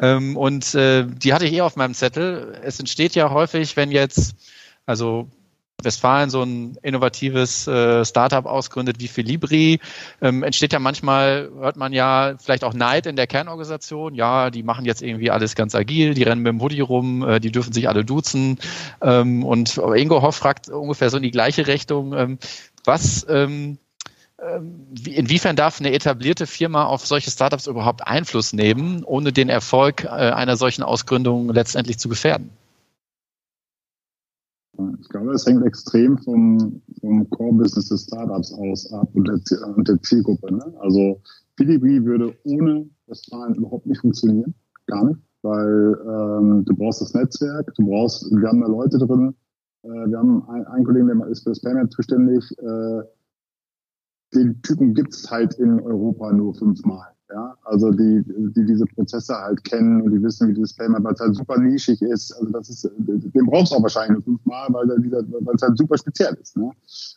Ähm, und äh, die hatte ich eh auf meinem Zettel. Es entsteht ja häufig, wenn jetzt, also Westfalen so ein innovatives äh, Startup ausgründet wie Philibri, ähm, entsteht ja manchmal, hört man ja vielleicht auch Neid in der Kernorganisation. Ja, die machen jetzt irgendwie alles ganz agil, die rennen mit dem Hoodie rum, äh, die dürfen sich alle duzen. Ähm, und Ingo Hoff fragt ungefähr so in die gleiche Richtung, ähm, was ähm, ähm Inwiefern darf eine etablierte Firma auf solche Startups überhaupt Einfluss nehmen, ohne den Erfolg äh, einer solchen Ausgründung letztendlich zu gefährden?
Ich glaube, es hängt extrem vom, vom Core-Business des Startups aus ab und der, und der Zielgruppe. Ne? Also Philibri würde ohne das Zahlen überhaupt nicht funktionieren. Gar nicht. Weil ähm, du brauchst das Netzwerk, du brauchst, wir haben da Leute drin, äh, wir haben einen, einen Kollegen, der ist für das Payment zuständig, äh, den Typen gibt's halt in Europa nur fünfmal. Ja, also die, die diese Prozesse halt kennen und die wissen, wie dieses Payment, weil es halt super nischig ist. Also das ist, den brauchst du auch wahrscheinlich fünfmal, weil weil es halt super speziell ist. Ne?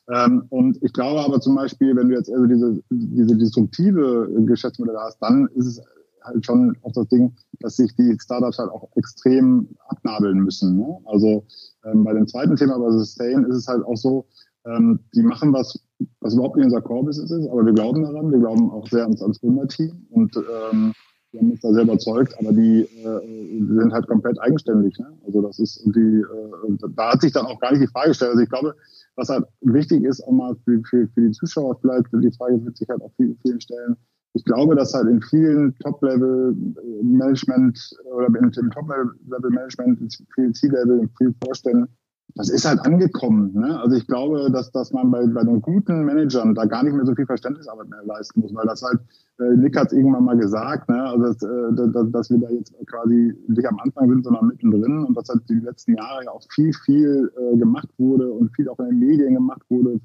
Ähm, und ich glaube aber zum Beispiel, wenn du jetzt also diese, diese disruptive Geschäftsmodelle hast, dann ist es halt schon auch das Ding, dass sich die Startups halt auch extrem abnabeln müssen. Ne? Also ähm, bei dem zweiten Thema, bei Sustain, ist es halt auch so, ähm, die machen was, was überhaupt nicht unser Core-Business ist, aber wir glauben daran, wir glauben auch sehr ans, ans Gründerteam und ähm, wir haben uns da sehr überzeugt, aber die äh, sind halt komplett eigenständig. Ne? Also das ist die, äh, da hat sich dann auch gar nicht die Frage gestellt. Also ich glaube, was halt wichtig ist, auch mal für, für, für die Zuschauer vielleicht, die Frage wird sich halt auch vielen, vielen stellen. Ich glaube, dass halt in vielen Top-Level-Management oder in, im Top-Level-Management, in vielen C-Level, in vielen Vorständen das ist halt angekommen. Ne? Also ich glaube, dass, dass man bei, bei den guten Managern da gar nicht mehr so viel Verständnisarbeit mehr leisten muss, weil das halt, äh, Nick hat es irgendwann mal gesagt, ne? also dass, äh, dass, dass wir da jetzt quasi nicht am Anfang sind, sondern mittendrin und dass halt die letzten Jahre ja auch viel, viel äh, gemacht wurde und viel auch in den Medien gemacht wurde.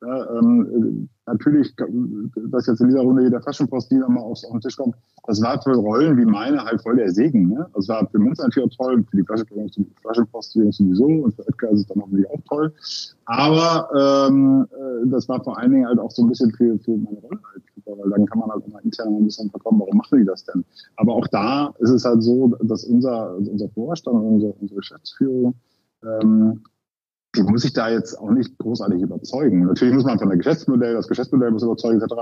Ja, ähm, natürlich, dass jetzt in dieser Runde hier der Flaschenpost wieder mal aufs, auf den Tisch kommt, das war für Rollen wie meine halt voll der Segen. Ne? Das war für uns natürlich auch toll, für die Flaschenpost sowieso und für Edgar ist es dann hoffentlich auch toll. Aber ähm, äh, das war vor allen Dingen halt auch so ein bisschen für, für meine Rolle halt, weil dann kann man halt immer intern ein bisschen verkommen, warum machen die das denn? Aber auch da ist es halt so, dass unser, unser Vorstand, unsere, unsere Geschäftsführung ähm, die muss ich da jetzt auch nicht großartig überzeugen. Natürlich muss man von der Geschäftsmodell, das Geschäftsmodell muss überzeugen, etc.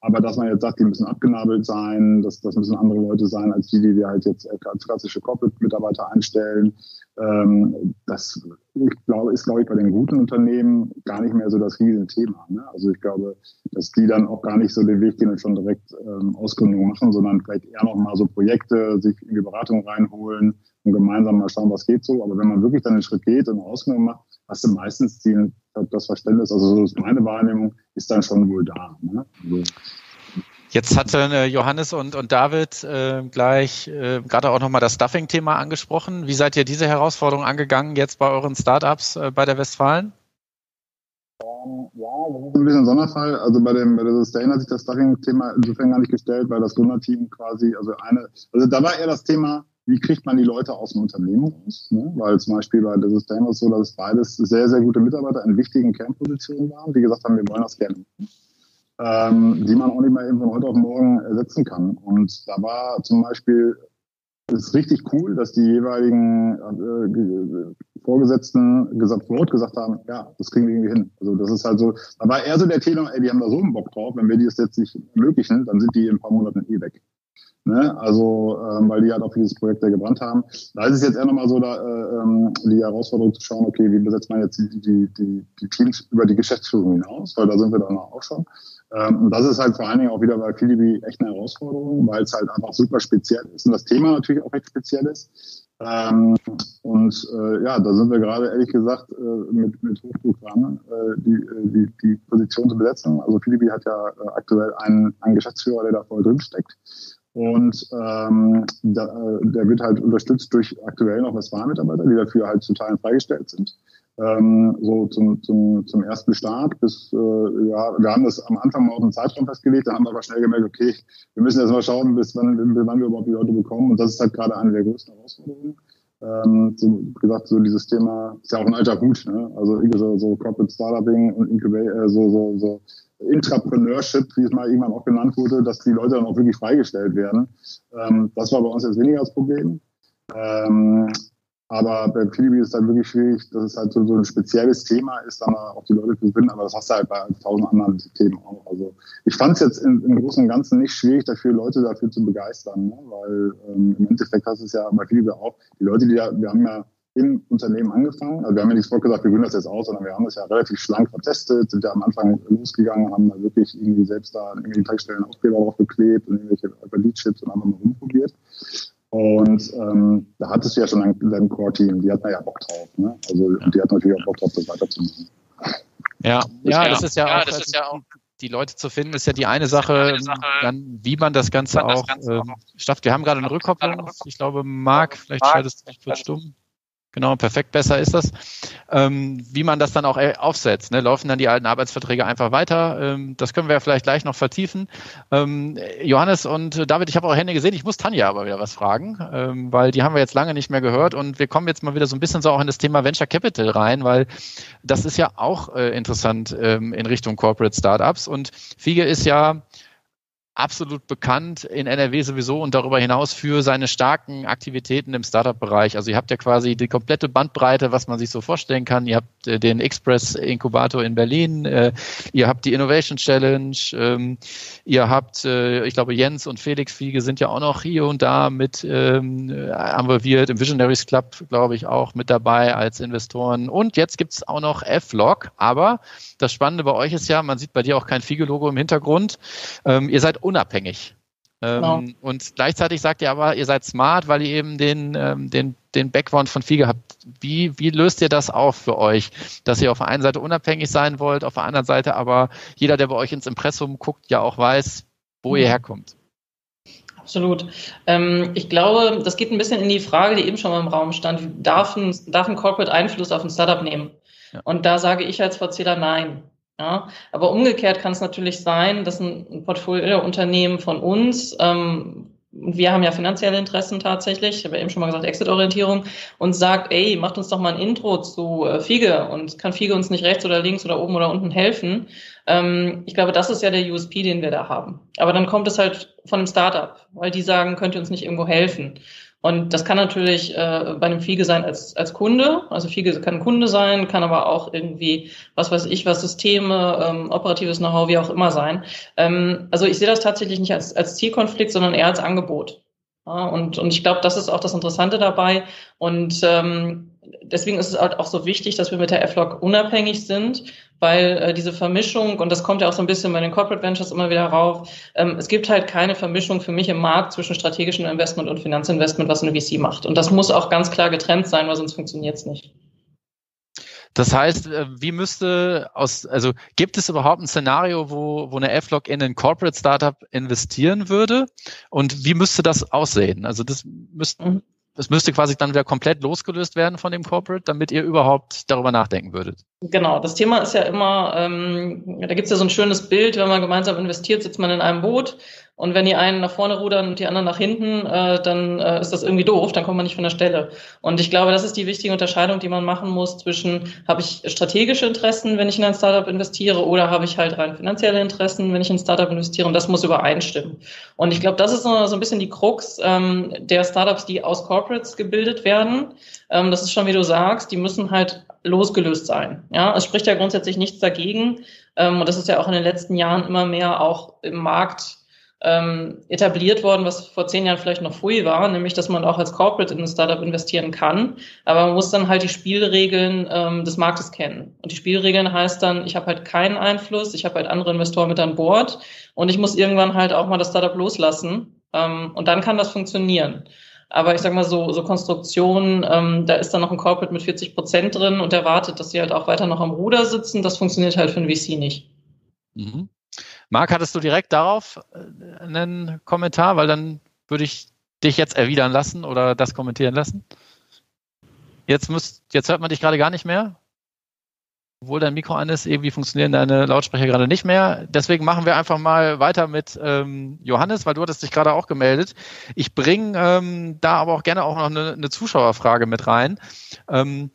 Aber dass man jetzt sagt, die müssen abgenabelt sein, dass das müssen andere Leute sein, als die, die wir halt jetzt als klassische Corporate-Mitarbeiter einstellen, ähm, das ich glaube, ist, glaube ich, bei den guten Unternehmen gar nicht mehr so das Riesenthema. Ne? Also ich glaube, dass die dann auch gar nicht so den Weg gehen und schon direkt ähm, Ausgründungen machen, sondern vielleicht eher noch mal so Projekte, sich in die Beratung reinholen und gemeinsam mal schauen, was geht so. Aber wenn man wirklich dann den Schritt geht und eine macht, hast du meistens die, das Verständnis, also so ist meine Wahrnehmung, ist dann schon wohl da. Ne? Also,
Jetzt hatten äh, Johannes und, und David äh, gleich äh, gerade auch nochmal das Stuffing-Thema angesprochen. Wie seid ihr diese Herausforderung angegangen jetzt bei euren Startups äh, bei der Westfalen?
Ähm, ja, das ist ein bisschen ein Sonderfall. Also bei dem bei der Sustain hat sich das Stuffing-Thema insofern gar nicht gestellt, weil das Gründerteam quasi, also eine, also da war eher das Thema, wie kriegt man die Leute aus dem Unternehmen raus? Ne? Weil zum Beispiel bei der Sustain so, dass beides sehr, sehr gute Mitarbeiter in wichtigen Kernpositionen waren, die gesagt haben, wir wollen das gerne machen ähm, die man auch nicht mehr eben von heute auf morgen ersetzen kann. Und da war zum Beispiel es ist richtig cool, dass die jeweiligen äh, Vorgesetzten gesagt, Wort gesagt haben, ja, das kriegen wir irgendwie hin. Also das ist halt so, da war eher so der Tenor, ey, die haben da so einen Bock drauf, wenn wir die das jetzt nicht ermöglichen, dann sind die in ein paar Monaten eh weg. Ne? Also, ähm, weil die halt auch dieses Projekt ja gebrannt haben. Da ist es jetzt eher nochmal so, da, äh, ähm, die Herausforderung zu schauen, okay, wie besetzt man jetzt die, die, die, die Teams über die Geschäftsführung hinaus, weil da sind wir dann auch schon. Ähm, und das ist halt vor allen Dingen auch wieder bei Philippe echt eine Herausforderung, weil es halt einfach super speziell ist und das Thema natürlich auch recht speziell ist. Ähm, und äh, ja, da sind wir gerade ehrlich gesagt äh, mit, mit Hochdruck dran, äh, die, äh, die, die Position zu besetzen. Also Philippe hat ja äh, aktuell einen, einen Geschäftsführer, der da voll drin steckt. Und ähm, da, äh, der wird halt unterstützt durch aktuell noch Westfalen-Mitarbeiter, die dafür halt zu Teilen freigestellt sind ähm, so zum, zum, zum ersten Start bis, äh, ja, wir haben das am Anfang mal auf einen Zeitraum festgelegt, dann haben wir aber schnell gemerkt, okay, wir müssen jetzt mal schauen, bis wann, wann wir überhaupt die Leute bekommen und das ist halt gerade eine der größten Herausforderungen. Ähm, so gesagt, so dieses Thema ist ja auch ein alter Hut, ne? also so, so Corporate Startupping und Incubate, äh, so, so, so Intrapreneurship, wie es mal irgendwann auch genannt wurde, dass die Leute dann auch wirklich freigestellt werden. Ähm, das war bei uns jetzt weniger das Problem. Ähm, aber bei Philippe ist es halt wirklich schwierig, dass es halt so, so ein spezielles Thema ist, dann auch die Leute zu finden. Aber das hast du halt bei tausend anderen Themen auch. Also ich fand es jetzt im, im Großen und Ganzen nicht schwierig, dafür Leute dafür zu begeistern, ne? weil ähm, im Endeffekt hast du es ja bei Philippe auch. Die Leute, die ja, wir haben ja im Unternehmen angefangen. Also wir haben ja nicht sofort gesagt, wir gründen das jetzt aus, sondern wir haben das ja relativ schlank vertestet, sind ja am Anfang losgegangen, haben da wirklich irgendwie selbst da irgendwie Teigstellen Aufkleber draufgeklebt und irgendwelche Lead-Chips und haben mal rumprobiert. Und ähm, da hattest du ja schon ein, ein Core-Team, die hatten ja Bock drauf. Ne? Also ja. die hatten natürlich auch Bock drauf, das weiterzumachen.
Ja, ja, das ist ja, ja auch, das ist ja auch die Leute zu finden, ist ja die eine Sache, eine Sache dann wie man das Ganze man auch das Ganze ähm, schafft. Wir haben gerade eine Rückkopplung. Ich glaube, Marc, vielleicht schaltest du dich kurz stumm. Genau, perfekt, besser ist das. Ähm, wie man das dann auch äh, aufsetzt. Ne? Laufen dann die alten Arbeitsverträge einfach weiter? Ähm, das können wir ja vielleicht gleich noch vertiefen. Ähm, Johannes und David, ich habe eure Hände gesehen. Ich muss Tanja aber wieder was fragen, ähm, weil die haben wir jetzt lange nicht mehr gehört. Und wir kommen jetzt mal wieder so ein bisschen so auch in das Thema Venture Capital rein, weil das ist ja auch äh, interessant ähm, in Richtung Corporate Startups. Und Fiege ist ja absolut bekannt in NRW sowieso und darüber hinaus für seine starken Aktivitäten im Startup-Bereich. Also ihr habt ja quasi die komplette Bandbreite, was man sich so vorstellen kann. Ihr habt äh, den Express Inkubator in Berlin, äh, ihr habt die Innovation Challenge, ähm, ihr habt, äh, ich glaube, Jens und Felix Fiege sind ja auch noch hier und da mit ähm, involviert, im Visionaries Club, glaube ich, auch mit dabei als Investoren. Und jetzt gibt's auch noch F-Log, aber das Spannende bei euch ist ja, man sieht bei dir auch kein Fiege-Logo im Hintergrund. Ähm, ihr seid unabhängig. Genau. Ähm, und gleichzeitig sagt ihr aber, ihr seid smart, weil ihr eben den, ähm, den, den Background von Fiege habt. Wie, wie löst ihr das auf für euch? Dass ihr auf der einen Seite unabhängig sein wollt, auf der anderen Seite aber jeder, der bei euch ins Impressum guckt, ja auch weiß, wo ihr mhm. herkommt.
Absolut. Ähm, ich glaube, das geht ein bisschen in die Frage, die eben schon mal im Raum stand. Darf ein, darf ein Corporate Einfluss auf ein Startup nehmen? Ja. Und da sage ich als Verzähler nein. Ja, aber umgekehrt kann es natürlich sein, dass ein Portfoliounternehmen von uns, ähm, wir haben ja finanzielle Interessen tatsächlich, ich habe ja eben schon mal gesagt, Exit-Orientierung, und sagt, ey, macht uns doch mal ein Intro zu äh, Fiege und kann Fiege uns nicht rechts oder links oder oben oder unten helfen. Ähm, ich glaube, das ist ja der USP, den wir da haben. Aber dann kommt es halt von einem Startup, weil die sagen, könnt ihr uns nicht irgendwo helfen. Und das kann natürlich äh, bei einem Fiege sein als, als Kunde. Also Fiege kann Kunde sein, kann aber auch irgendwie, was weiß ich, was Systeme, ähm, operatives Know-how, wie auch immer sein. Ähm, also ich sehe das tatsächlich nicht als, als Zielkonflikt, sondern eher als Angebot. Ja, und, und ich glaube, das ist auch das Interessante dabei. Und ähm, deswegen ist es halt auch so wichtig, dass wir mit der F-Log unabhängig sind, weil äh, diese Vermischung, und das kommt ja auch so ein bisschen bei den Corporate Ventures immer wieder rauf, ähm, es gibt halt keine Vermischung für mich im Markt zwischen strategischem Investment und Finanzinvestment, was eine VC macht. Und das muss auch ganz klar getrennt sein, weil sonst funktioniert es nicht.
Das heißt, äh, wie müsste aus, also gibt es überhaupt ein Szenario, wo, wo eine F-Log in ein Corporate Startup investieren würde? Und wie müsste das aussehen? Also das müsste, das müsste quasi dann wieder komplett losgelöst werden von dem Corporate, damit ihr überhaupt darüber nachdenken würdet.
Genau, das Thema ist ja immer, ähm, da gibt es ja so ein schönes Bild, wenn man gemeinsam investiert, sitzt man in einem Boot und wenn die einen nach vorne rudern und die anderen nach hinten, äh, dann äh, ist das irgendwie doof, dann kommt man nicht von der Stelle. Und ich glaube, das ist die wichtige Unterscheidung, die man machen muss zwischen, habe ich strategische Interessen, wenn ich in ein Startup investiere, oder habe ich halt rein finanzielle Interessen, wenn ich in ein Startup investiere. Und das muss übereinstimmen. Und ich glaube, das ist so, so ein bisschen die Krux ähm, der Startups, die aus Corporates gebildet werden. Ähm, das ist schon, wie du sagst, die müssen halt losgelöst sein. Ja, es spricht ja grundsätzlich nichts dagegen. Ähm, und das ist ja auch in den letzten Jahren immer mehr auch im Markt ähm, etabliert worden, was vor zehn Jahren vielleicht noch früh war, nämlich dass man auch als Corporate in ein Startup investieren kann. Aber man muss dann halt die Spielregeln ähm, des Marktes kennen. Und die Spielregeln heißt dann, ich habe halt keinen Einfluss, ich habe halt andere Investoren mit an Bord und ich muss irgendwann halt auch mal das Startup loslassen. Ähm, und dann kann das funktionieren. Aber ich sage mal so, so Konstruktionen, ähm, da ist dann noch ein Corporate mit 40 Prozent drin und erwartet, dass sie halt auch weiter noch am Ruder sitzen. Das funktioniert halt für ein VC nicht.
Mhm. Marc, hattest du direkt darauf äh, einen Kommentar? Weil dann würde ich dich jetzt erwidern lassen oder das kommentieren lassen. Jetzt, muss, jetzt hört man dich gerade gar nicht mehr. Obwohl dein Mikro an ist, irgendwie funktionieren deine Lautsprecher gerade nicht mehr. Deswegen machen wir einfach mal weiter mit ähm, Johannes, weil du hattest dich gerade auch gemeldet. Ich bringe ähm, da aber auch gerne auch noch eine, eine Zuschauerfrage mit rein. Ähm,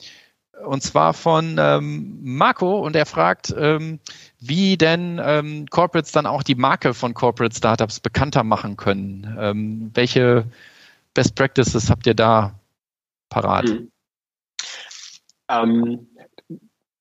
und zwar von ähm, Marco und er fragt, ähm, wie denn ähm, Corporates dann auch die Marke von Corporate Startups bekannter machen können. Ähm, welche Best Practices habt ihr da parat? Mhm.
Ähm,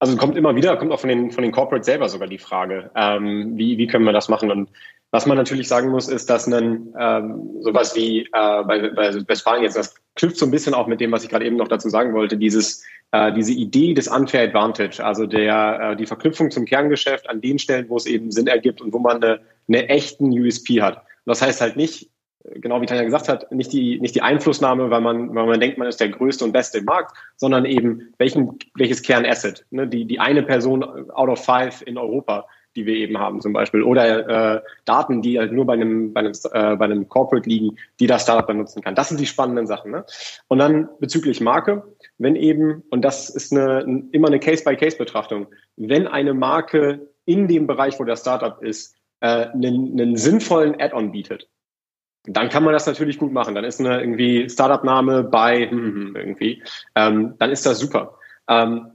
also kommt immer wieder, kommt auch von den, von den Corporates selber sogar die Frage, ähm, wie, wie können wir das machen? Und was man natürlich sagen muss, ist, dass ein ähm, sowas wie äh, bei, bei Westfalen jetzt, das knüpft so ein bisschen auch mit dem, was ich gerade eben noch dazu sagen wollte, dieses äh, diese Idee des Unfair Advantage, also der äh, die Verknüpfung zum Kerngeschäft an den Stellen, wo es eben Sinn ergibt und wo man eine, eine echten USP hat. Und das heißt halt nicht, genau wie Tanja gesagt hat, nicht die, nicht die Einflussnahme, weil man, weil man denkt, man ist der größte und beste im Markt, sondern eben welchen, welches Kernasset, ne? die, die eine Person out of five in Europa, die wir eben haben zum Beispiel, oder äh, Daten, die halt nur bei einem, bei einem, äh, bei einem Corporate liegen, die das Startup benutzen kann. Das sind die spannenden Sachen. Ne? Und dann bezüglich Marke, wenn eben, und das ist eine, immer eine Case-by-Case-Betrachtung, wenn eine Marke in dem Bereich, wo der Startup ist, äh, einen, einen sinnvollen Add-on bietet, dann kann man das natürlich gut machen. Dann ist eine irgendwie Startup-Name bei hm, hm, hm, irgendwie, ähm, dann ist das super. Ähm,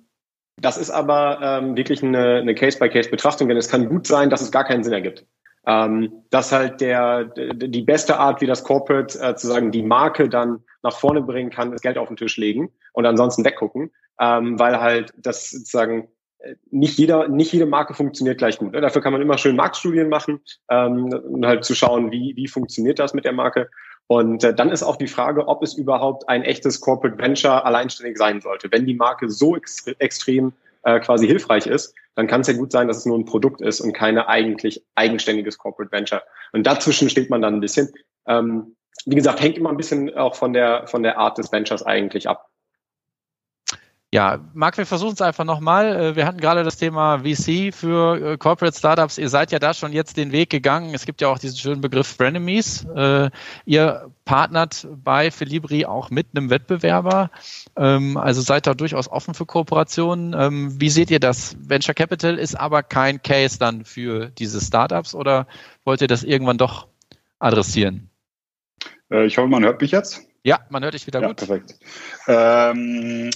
das ist aber ähm, wirklich eine, eine Case-by-Case-Betrachtung, denn es kann gut sein, dass es gar keinen Sinn ergibt. Ähm, das halt der, die beste Art, wie das Corporate äh, zu sagen, die Marke dann nach vorne bringen kann, das Geld auf den Tisch legen und ansonsten weggucken, ähm, weil halt das sozusagen äh, nicht jeder, nicht jede Marke funktioniert gleich gut. Ne? Dafür kann man immer schön Marktstudien machen ähm, und halt zu schauen, wie, wie funktioniert das mit der Marke. Und äh, dann ist auch die Frage, ob es überhaupt ein echtes Corporate Venture alleinständig sein sollte. Wenn die Marke so ext extrem äh, quasi hilfreich ist, dann kann es ja gut sein, dass es nur ein Produkt ist und keine eigentlich eigenständiges Corporate Venture. Und dazwischen steht man dann ein bisschen. Ähm, wie gesagt, hängt immer ein bisschen auch von der, von der Art des Ventures eigentlich ab.
Ja, Marc, wir versuchen es einfach nochmal. Äh, wir hatten gerade das Thema VC für äh, Corporate Startups. Ihr seid ja da schon jetzt den Weg gegangen. Es gibt ja auch diesen schönen Begriff Frenemies. Äh, ihr partnert bei Felibri auch mit einem Wettbewerber. Ähm, also seid da durchaus offen für Kooperationen. Ähm, wie seht ihr das? Venture Capital ist aber kein Case dann für diese Startups oder wollt ihr das irgendwann doch adressieren?
Ich hoffe, man hört mich jetzt.
Ja, man hört dich wieder
ja,
gut.
Perfekt. Ähm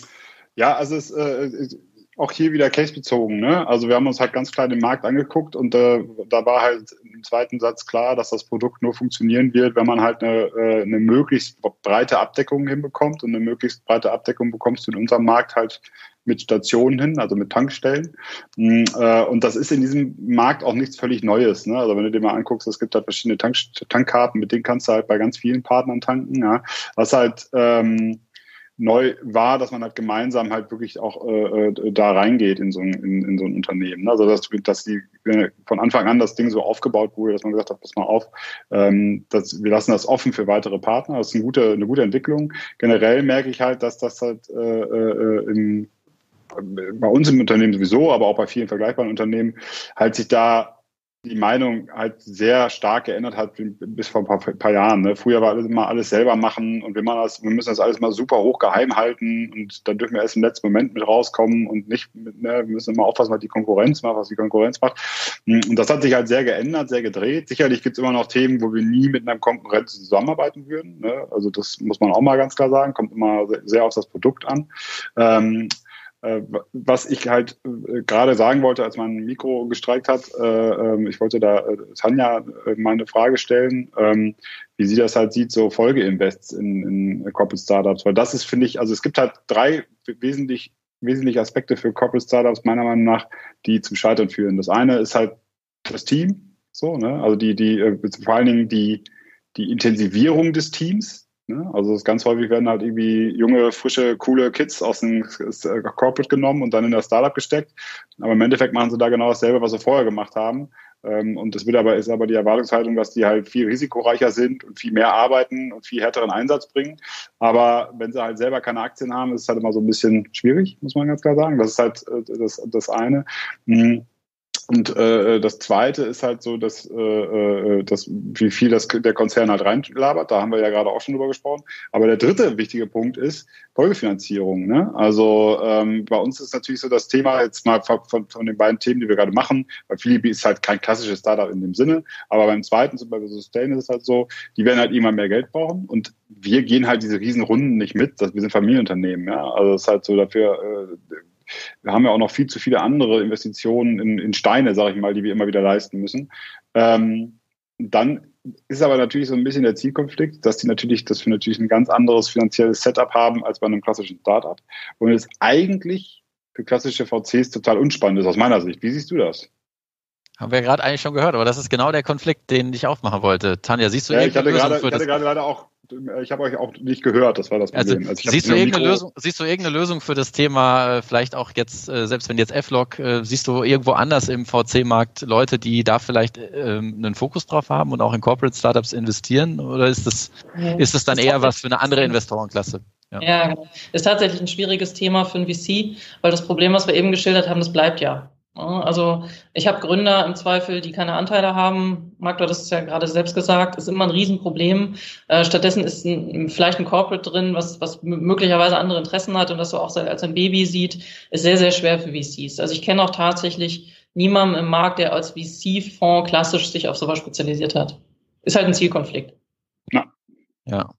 ja, also es äh, auch hier wieder case-bezogen. Ne? Also wir haben uns halt ganz klar den Markt angeguckt und äh, da war halt im zweiten Satz klar, dass das Produkt nur funktionieren wird, wenn man halt eine, äh, eine möglichst breite Abdeckung hinbekommt und eine möglichst breite Abdeckung bekommst du in unserem Markt halt mit Stationen hin, also mit Tankstellen. Mm, äh, und das ist in diesem Markt auch nichts völlig Neues. Ne? Also wenn du dir mal anguckst, es gibt halt verschiedene Tank Tankkarten, mit denen kannst du halt bei ganz vielen Partnern tanken. Ja? Was halt ähm, neu war, dass man halt gemeinsam halt wirklich auch äh, äh, da reingeht in so ein, in, in so ein Unternehmen. Ne? Also dass, dass die von Anfang an das Ding so aufgebaut wurde, dass man gesagt hat, pass mal auf, ähm, dass, wir lassen das offen für weitere Partner. Das ist eine gute, eine gute Entwicklung. Generell merke ich halt, dass das halt äh, äh, im, bei uns im Unternehmen sowieso, aber auch bei vielen vergleichbaren Unternehmen halt sich da die Meinung halt sehr stark geändert hat bis vor ein paar, paar Jahren. Ne? Früher war alles immer alles selber machen und wir, machen das, wir müssen das alles mal super hoch geheim halten und dann dürfen wir erst im letzten Moment mit rauskommen und nicht, ne? wir müssen immer aufpassen, was die Konkurrenz macht, was die Konkurrenz macht. Und das hat sich halt sehr geändert, sehr gedreht. Sicherlich gibt es immer noch Themen, wo wir nie mit einem Konkurrenten zusammenarbeiten würden. Ne? Also das muss man auch mal ganz klar sagen, kommt immer sehr auf das Produkt an. Ähm, äh, was ich halt äh, gerade sagen wollte, als mein Mikro gestreikt hat, äh, ähm, ich wollte da Tanja mal eine Frage stellen, ähm, wie sie das halt sieht, so Folgeinvests in, in Corporate Startups. Weil das ist, finde ich, also es gibt halt drei wesentlich, wesentliche Aspekte für Corporate Startups, meiner Meinung nach, die zum Scheitern führen. Das eine ist halt das Team, so, ne? Also die, die, vor allen Dingen die, die Intensivierung des Teams, Ne? Also es ganz häufig werden halt irgendwie junge, frische, coole Kids aus dem Corporate genommen und dann in das Startup gesteckt. Aber im Endeffekt machen sie da genau dasselbe, was sie vorher gemacht haben. Ähm, und das wird aber, ist aber die Erwartungshaltung, dass die halt viel risikoreicher sind und viel mehr arbeiten und viel härteren Einsatz bringen. Aber wenn sie halt selber keine Aktien haben, ist es halt immer so ein bisschen schwierig, muss man ganz klar sagen. Das ist halt äh, das, das eine. Mhm. Und äh, das Zweite ist halt so, dass, äh, äh, dass wie viel das der Konzern halt reinlabert. Da haben wir ja gerade auch schon drüber gesprochen. Aber der dritte wichtige Punkt ist Folgefinanzierung. Ne? Also ähm, bei uns ist natürlich so das Thema jetzt mal von, von den beiden Themen, die wir gerade machen. Bei Philippi ist halt kein klassisches Startup in dem Sinne. Aber beim zweiten, zum Beispiel Sustain, ist es halt so, die werden halt immer mehr Geld brauchen. Und wir gehen halt diese riesen Runden nicht mit. wir sind Familienunternehmen. Ja? Also es ist halt so dafür... Äh, wir haben ja auch noch viel zu viele andere Investitionen in, in Steine, sage ich mal, die wir immer wieder leisten müssen. Ähm, dann ist aber natürlich so ein bisschen der Zielkonflikt, dass die natürlich, dass wir natürlich ein ganz anderes finanzielles Setup haben als bei einem klassischen Startup. Und es eigentlich für klassische VCs total unspannend ist aus meiner Sicht. Wie siehst du das?
Haben wir gerade eigentlich schon gehört, aber das ist genau der Konflikt, den ich aufmachen wollte. Tanja, siehst du ja,
ich hatte gerade, ich hatte gerade leider auch ich habe euch auch nicht gehört, das war das
also, Problem. Also, also siehst, du irgendeine Lösung, siehst du irgendeine Lösung für das Thema, äh, vielleicht auch jetzt, äh, selbst wenn jetzt F-Log, äh, siehst du irgendwo anders im VC-Markt Leute, die da vielleicht ähm, einen Fokus drauf haben und auch in Corporate Startups investieren? Oder ist das, ja, ist das dann eher was für eine andere Investorenklasse?
Ja. ja, ist tatsächlich ein schwieriges Thema für ein VC, weil das Problem, was wir eben geschildert haben, das bleibt ja. Also ich habe Gründer im Zweifel, die keine Anteile haben. Marc, du hattest es ja gerade selbst gesagt, ist immer ein Riesenproblem. Äh, stattdessen ist ein, vielleicht ein Corporate drin, was, was möglicherweise andere Interessen hat und das so auch als ein Baby sieht, ist sehr, sehr schwer für VCs. Also ich kenne auch tatsächlich niemanden im Markt, der als VC-Fonds klassisch sich auf sowas spezialisiert hat. Ist halt ein Zielkonflikt.
Ja. Ja.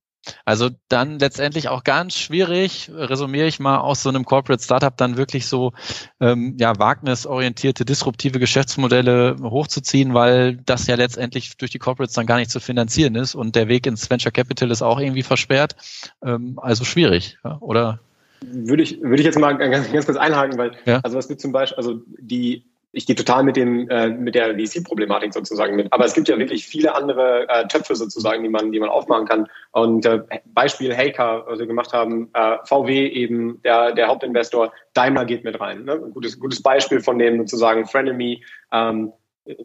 Also dann letztendlich auch ganz schwierig, resümiere ich mal aus so einem Corporate Startup dann wirklich so ähm, ja wagnisorientierte, disruptive Geschäftsmodelle hochzuziehen, weil das ja letztendlich durch die Corporates dann gar nicht zu finanzieren ist und der Weg ins Venture Capital ist auch irgendwie versperrt. Ähm, also schwierig, ja? oder?
Würde ich, würde ich jetzt mal ganz, ganz kurz einhaken, weil, ja? also was wir zum Beispiel, also die ich gehe total mit dem äh, mit der VC-Problematik sozusagen mit. Aber es gibt ja wirklich viele andere äh, Töpfe sozusagen, die man die man aufmachen kann. Und äh, Beispiel Haker, was wir gemacht haben, äh, VW eben der der Hauptinvestor, Daimler geht mit rein. Ne? Gutes gutes Beispiel von dem sozusagen Frenemy. Ähm,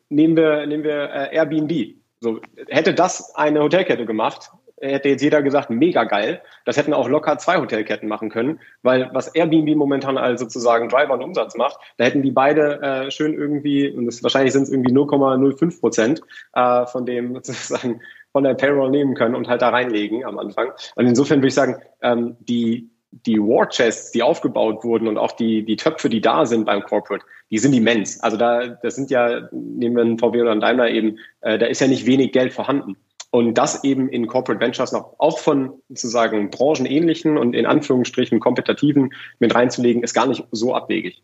nehmen wir nehmen wir äh, Airbnb. So hätte das eine Hotelkette gemacht, hätte jetzt jeder gesagt, mega geil. Das hätten auch locker zwei Hotelketten machen können, weil was Airbnb momentan als sozusagen Driver und Umsatz macht, da hätten die beide äh, schön irgendwie, und das, wahrscheinlich sind es irgendwie 0,05 Prozent äh, von dem <laughs> sozusagen von der Payroll nehmen können und halt da reinlegen am Anfang. Und insofern würde ich sagen, ähm, die die War Chests, die aufgebaut wurden und auch die, die Töpfe, die da sind beim Corporate, die sind immens. Also da, das sind ja, nehmen wir einen VW oder einen Daimler eben, äh, da ist ja nicht wenig Geld vorhanden. Und das eben in Corporate Ventures noch auch von sozusagen branchenähnlichen und in Anführungsstrichen kompetitiven mit reinzulegen, ist gar nicht so abwegig.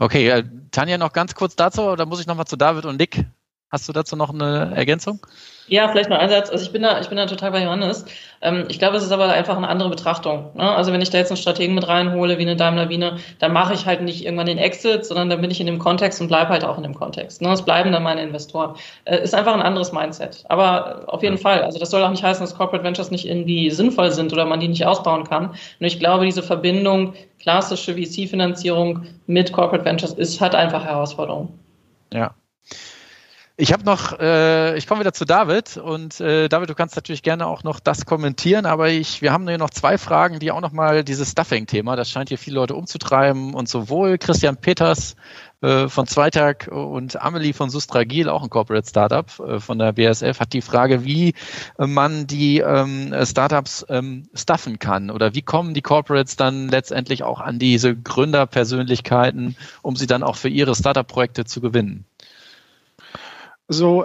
Okay, äh, Tanja, noch ganz kurz dazu, oder muss ich nochmal zu David und Nick? Hast du dazu noch eine Ergänzung?
Ja, vielleicht noch ein Satz. Also ich bin da, ich bin da total bei Johannes. Ähm, ich glaube, es ist aber einfach eine andere Betrachtung. Ne? Also wenn ich da jetzt einen Strategen mit reinhole, wie eine Daimler Wiener, dann mache ich halt nicht irgendwann den Exit, sondern dann bin ich in dem Kontext und bleibe halt auch in dem Kontext. Ne? Es bleiben dann meine Investoren. Äh, ist einfach ein anderes Mindset. Aber auf jeden ja. Fall. Also das soll auch nicht heißen, dass Corporate Ventures nicht irgendwie sinnvoll sind oder man die nicht ausbauen kann. Nur ich glaube, diese Verbindung klassische VC-Finanzierung mit Corporate Ventures ist halt einfach Herausforderung.
Ja, ich habe noch, äh, ich komme wieder zu David und äh, David, du kannst natürlich gerne auch noch das kommentieren, aber ich, wir haben hier noch zwei Fragen, die auch nochmal dieses Stuffing-Thema, das scheint hier viele Leute umzutreiben und sowohl Christian Peters äh, von Zweitag und Amelie von Sustragil, auch ein Corporate Startup äh, von der BSF, hat die Frage, wie äh, man die ähm, Startups ähm, stuffen kann oder wie kommen die Corporates dann letztendlich auch an diese Gründerpersönlichkeiten, um sie dann auch für ihre Startup-Projekte zu gewinnen.
So,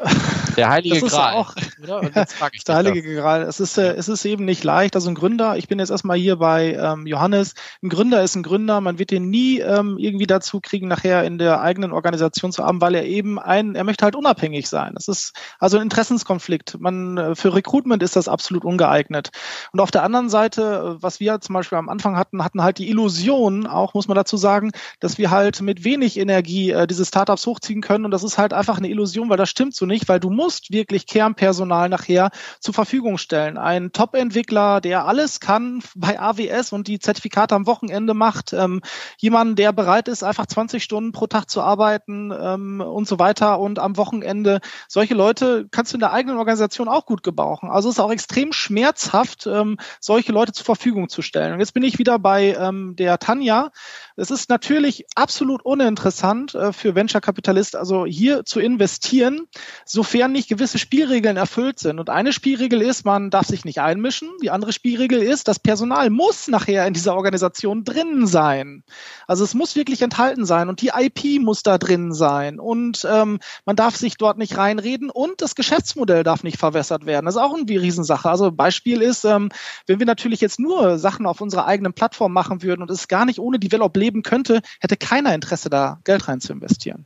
der <laughs> Heilige
Gral. Auch, <laughs> der Heilige Gral. Es ist, äh, es ist eben nicht leicht. Also ein Gründer, ich bin jetzt erstmal hier bei ähm, Johannes. Ein Gründer ist ein Gründer. Man wird den nie ähm, irgendwie dazu kriegen, nachher in der eigenen Organisation zu haben, weil er eben ein, er möchte halt unabhängig sein. Das ist also ein Interessenskonflikt. Man, äh, für Recruitment ist das absolut ungeeignet. Und auf der anderen Seite, äh, was wir zum Beispiel am Anfang hatten, hatten halt die Illusion, auch muss man dazu sagen, dass wir halt mit wenig Energie äh, diese Startups hochziehen können. Und das ist halt einfach eine Illusion, weil das stimmt so nicht, weil du musst wirklich Kernpersonal nachher zur Verfügung stellen. Ein Top-Entwickler, der alles kann bei AWS und die Zertifikate am Wochenende macht, ähm, jemand, der bereit ist, einfach 20 Stunden pro Tag zu arbeiten ähm, und so weiter und am Wochenende. Solche Leute kannst du in der eigenen Organisation auch gut gebrauchen. Also es ist auch extrem schmerzhaft, ähm, solche Leute zur Verfügung zu stellen. Und jetzt bin ich wieder bei ähm, der Tanja. Es ist natürlich absolut uninteressant äh, für Venture-Kapitalist, also hier zu investieren, sofern nicht gewisse Spielregeln erfüllt sind. Und eine Spielregel ist, man darf sich nicht einmischen. Die andere Spielregel ist, das Personal muss nachher in dieser Organisation drin sein. Also es muss wirklich enthalten sein und die IP muss da drin sein und ähm, man darf sich dort nicht reinreden und das Geschäftsmodell darf nicht verwässert werden. Das ist auch eine Riesensache. Also Beispiel ist, ähm, wenn wir natürlich jetzt nur Sachen auf unserer eigenen Plattform machen würden und es gar nicht ohne Develop leben könnte, hätte keiner Interesse da Geld rein zu investieren.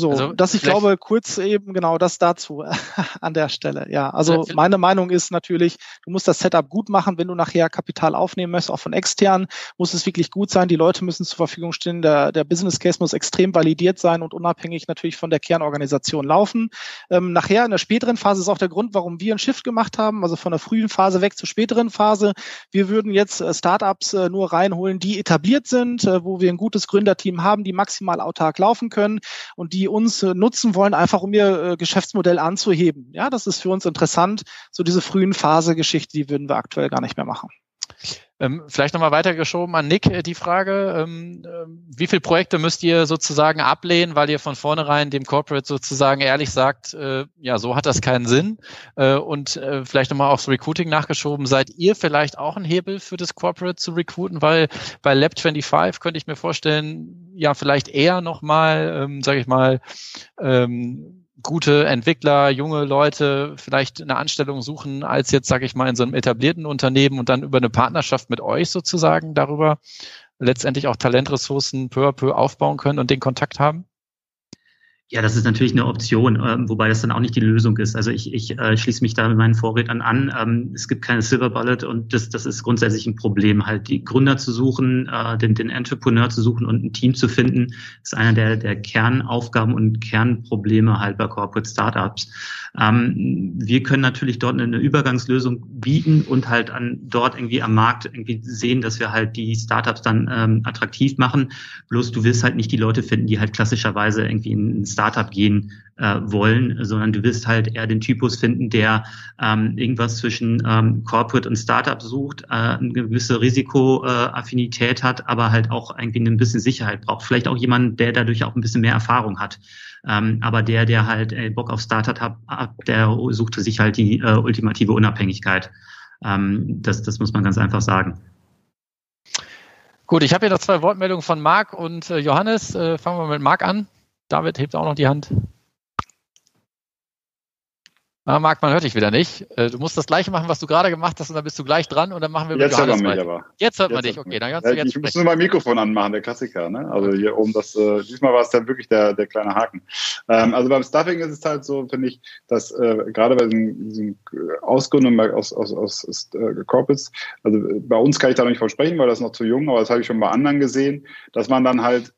So, also dass ich glaube, kurz eben genau das dazu <laughs> an der Stelle. Ja, also meine Meinung ist natürlich, du musst das Setup gut machen, wenn du nachher Kapital aufnehmen möchtest, auch von extern, muss es wirklich gut sein. Die Leute müssen zur Verfügung stehen. Der, der Business Case muss extrem validiert sein und unabhängig natürlich von der Kernorganisation laufen. Ähm, nachher in der späteren Phase ist auch der Grund, warum wir ein Shift gemacht haben, also von der frühen Phase weg zur späteren Phase. Wir würden jetzt äh, Startups äh, nur reinholen, die etabliert sind, äh, wo wir ein gutes Gründerteam haben, die maximal autark laufen können und die uns äh, nutzen wollen, einfach um ihr äh, Geschäftsmodell anzuheben. Ja, das ist für uns interessant. So diese frühen Phase-Geschichte, die würden wir aktuell gar nicht mehr machen.
Ähm, vielleicht nochmal weitergeschoben an Nick äh, die Frage, ähm, äh, wie viele Projekte müsst ihr sozusagen ablehnen, weil ihr von vornherein dem Corporate sozusagen ehrlich sagt, äh, ja, so hat das keinen Sinn. Äh, und äh, vielleicht nochmal aufs Recruiting nachgeschoben, seid ihr vielleicht auch ein Hebel für das Corporate zu recruiten, weil bei Lab25 könnte ich mir vorstellen, ja, vielleicht eher nochmal, ähm, sage ich mal, ähm, gute Entwickler, junge Leute vielleicht eine Anstellung suchen, als jetzt, sage ich mal, in so einem etablierten Unternehmen und dann über eine Partnerschaft mit euch sozusagen darüber letztendlich auch Talentressourcen peu à peu aufbauen können und den Kontakt haben?
Ja, das ist natürlich eine Option, äh, wobei das dann auch nicht die Lösung ist. Also ich, ich äh, schließe mich da mit meinen Vorrednern an. Ähm, es gibt keine Silver Bullet und das, das ist grundsätzlich ein Problem. Halt die Gründer zu suchen, äh, den, den Entrepreneur zu suchen und ein Team zu finden, ist einer der, der Kernaufgaben und Kernprobleme halt bei Corporate Startups. Ähm, wir können natürlich dort eine Übergangslösung bieten und halt an dort irgendwie am Markt irgendwie sehen, dass wir halt die Startups dann ähm, attraktiv machen. Bloß du wirst halt nicht die Leute finden, die halt klassischerweise irgendwie in Startup gehen äh, wollen, sondern du wirst halt eher den Typus finden, der ähm, irgendwas zwischen ähm, Corporate und Startup sucht, äh, eine gewisse Risikoaffinität hat, aber halt auch irgendwie ein bisschen Sicherheit braucht. Vielleicht auch jemand, der dadurch auch ein bisschen mehr Erfahrung hat. Ähm, aber der, der halt äh, Bock auf Startup hat, der suchte sich halt die äh, ultimative Unabhängigkeit. Ähm, das, das muss man ganz einfach sagen.
Gut, ich habe hier noch zwei Wortmeldungen von Marc und äh, Johannes. Äh, fangen wir mit Marc an. David hebt auch noch die Hand. Ah, Marc, man hört dich wieder nicht. Äh, du musst das gleiche machen, was du gerade gemacht hast, und dann bist du gleich dran und dann machen wir
Jetzt hört man mich aber.
Jetzt hört man dich, okay. Dann kannst
ja,
du jetzt
ich muss nur mein Mikrofon anmachen, der Klassiker. Ne? Also hier oben, das, äh, diesmal war es dann wirklich der, der kleine Haken. Ähm, also beim Stuffing ist es halt so, finde ich, dass äh, gerade bei diesen, diesen Ausgründungen aus, aus, aus, aus äh, Corporates, also bei uns kann ich da noch nicht versprechen, weil das ist noch zu jung, aber das habe ich schon bei anderen gesehen, dass man dann halt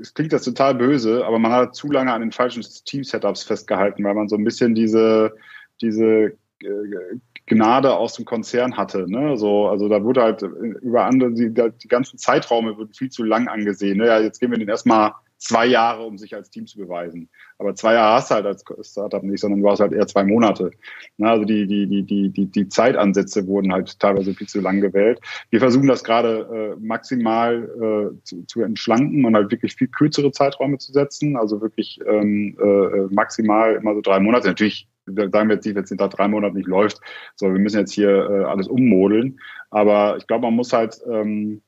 es klingt das total böse, aber man hat zu lange an den falschen Team-Setups festgehalten, weil man so ein bisschen diese, diese äh, Gnade aus dem Konzern hatte. Ne? So, also da wurde halt über andere, die, die ganzen Zeiträume wurden viel zu lang angesehen. Ne? Ja, jetzt gehen wir den erstmal zwei Jahre, um sich als Team zu beweisen. Aber zwei Jahre hast du halt als Startup nicht, sondern du hast halt eher zwei Monate. Na, also die, die, die, die, die, die Zeitansätze wurden halt teilweise viel zu lang gewählt. Wir versuchen das gerade äh, maximal äh, zu, zu entschlanken und halt wirklich viel kürzere Zeiträume zu setzen. Also wirklich ähm, äh, maximal immer so drei Monate. Natürlich sagen wir jetzt nicht, wenn es hinter drei Monaten nicht läuft, so wir müssen jetzt hier äh, alles ummodeln. Aber ich glaube, man muss halt ähm,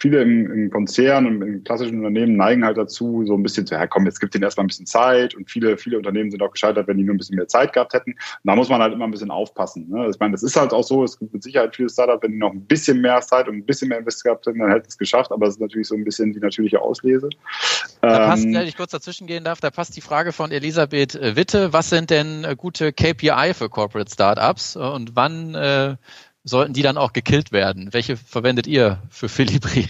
viele im, im Konzern und in klassischen Unternehmen neigen halt dazu, so ein bisschen zu, ja komm, jetzt gibt denen erstmal ein bisschen Zeit und viele, viele Unternehmen sind auch gescheitert, wenn die nur ein bisschen mehr Zeit gehabt hätten. Und da muss man halt immer ein bisschen aufpassen. Ne? Ich meine, das ist halt auch so, es gibt mit Sicherheit viele Startups, wenn die noch ein bisschen mehr Zeit und ein bisschen mehr Invest gehabt hätten, dann hätten es geschafft, aber es ist natürlich so ein bisschen die natürliche Auslese.
Da passt, ähm, wenn ich kurz dazwischen gehen darf, da passt die Frage von Elisabeth äh, Witte, was sind denn äh, gute KPI für Corporate Startups und wann äh, sollten die dann auch gekillt werden? Welche verwendet ihr für Filibri?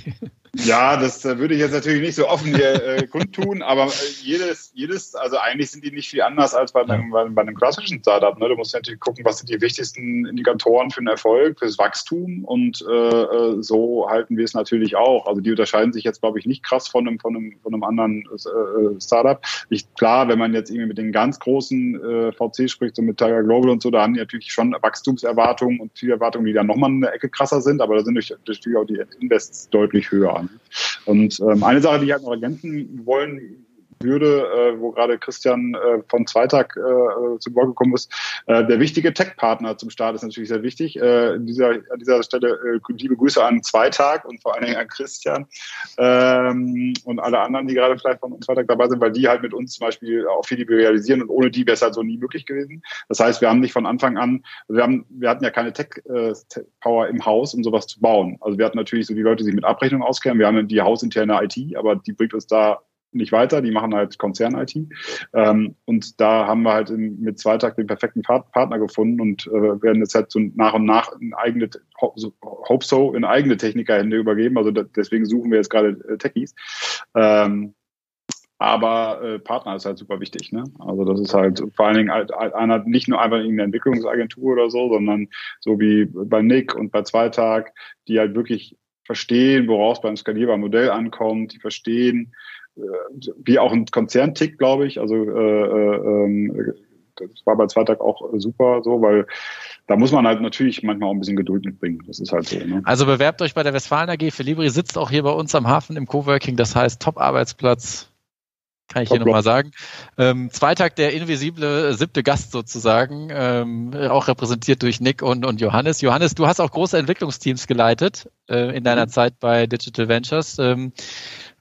Ja, das äh, würde ich jetzt natürlich nicht so offen hier äh, kundtun, aber äh, jedes, jedes, also eigentlich sind die nicht viel anders als bei einem, bei, bei einem klassischen Startup. Ne? Du musst natürlich gucken, was sind die wichtigsten Indikatoren für den Erfolg, fürs Wachstum und äh, äh, so halten wir es natürlich auch. Also die unterscheiden sich jetzt, glaube ich, nicht krass von einem, von einem, von einem anderen äh, Startup. Ich, klar, wenn man jetzt irgendwie mit den ganz großen äh, VC spricht, so mit Tiger Global und so, da haben die natürlich schon Wachstumserwartungen und Zielerwartungen, die dann nochmal eine Ecke krasser sind, aber da sind natürlich auch die Invests deutlich höher. Und ähm, eine Sache, die ich halt noch ergänzen wollen würde, äh, wo gerade Christian äh, von Zweitag äh, zu Wort gekommen ist. Äh, der wichtige Tech-Partner zum Start ist natürlich sehr wichtig. Äh, dieser, an dieser Stelle äh, liebe Grüße an Zweitag und vor allen Dingen an Christian ähm, und alle anderen, die gerade vielleicht von Zweitag dabei sind, weil die halt mit uns zum Beispiel auch viel realisieren und ohne die wäre es halt so nie möglich gewesen. Das heißt, wir haben nicht von Anfang an, wir haben, wir hatten ja keine Tech-Power äh, im Haus, um sowas zu bauen. Also wir hatten natürlich so die Leute, die sich mit Abrechnung auskennen. Wir haben die hausinterne IT, aber die bringt uns da nicht weiter, die machen halt Konzern-IT. Ähm, und da haben wir halt in, mit Zweitag den perfekten Partner gefunden und äh, werden jetzt halt so nach und nach in eigene, hope so, in eigene Technikerhände übergeben. Also da, deswegen suchen wir jetzt gerade äh, Techies. Ähm, aber äh, Partner ist halt super wichtig. Ne? Also das ist halt vor allen Dingen halt, halt einer, nicht nur einfach irgendeine Entwicklungsagentur oder so, sondern so wie bei Nick und bei Zweitag, die halt wirklich verstehen, woraus beim skalierbaren Modell ankommt, die verstehen, wie auch ein Konzerntick, glaube ich. Also äh, äh, ähm, das war bei Zweitag auch super so, weil da muss man halt natürlich manchmal auch ein bisschen Geduld mitbringen. Das ist halt so. Ne?
Also bewerbt euch bei der Westfalen AG. Felibri sitzt auch hier bei uns am Hafen im Coworking. Das heißt Top-Arbeitsplatz. Kann ich Top hier nochmal sagen. Ähm, Zweitag der invisible siebte Gast sozusagen, ähm, auch repräsentiert durch Nick und, und Johannes. Johannes, du hast auch große Entwicklungsteams geleitet äh, in deiner mhm. Zeit bei Digital Ventures. Ähm,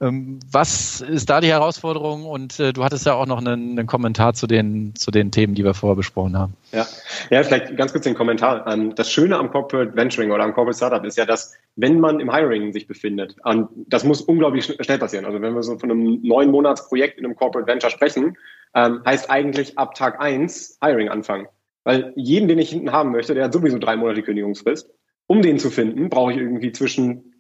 was ist da die Herausforderung? Und äh, du hattest ja auch noch einen, einen, Kommentar zu den, zu den Themen, die wir vorher besprochen haben.
Ja, ja vielleicht ganz kurz den Kommentar. Ähm, das Schöne am Corporate Venturing oder am Corporate Startup ist ja, dass wenn man im Hiring sich befindet, und das muss unglaublich schnell passieren. Also wenn wir so von einem neun Monats Projekt in einem Corporate Venture sprechen, ähm, heißt eigentlich ab Tag eins Hiring anfangen. Weil jeden, den ich hinten haben möchte, der hat sowieso drei Monate Kündigungsfrist. Um den zu finden, brauche ich irgendwie zwischen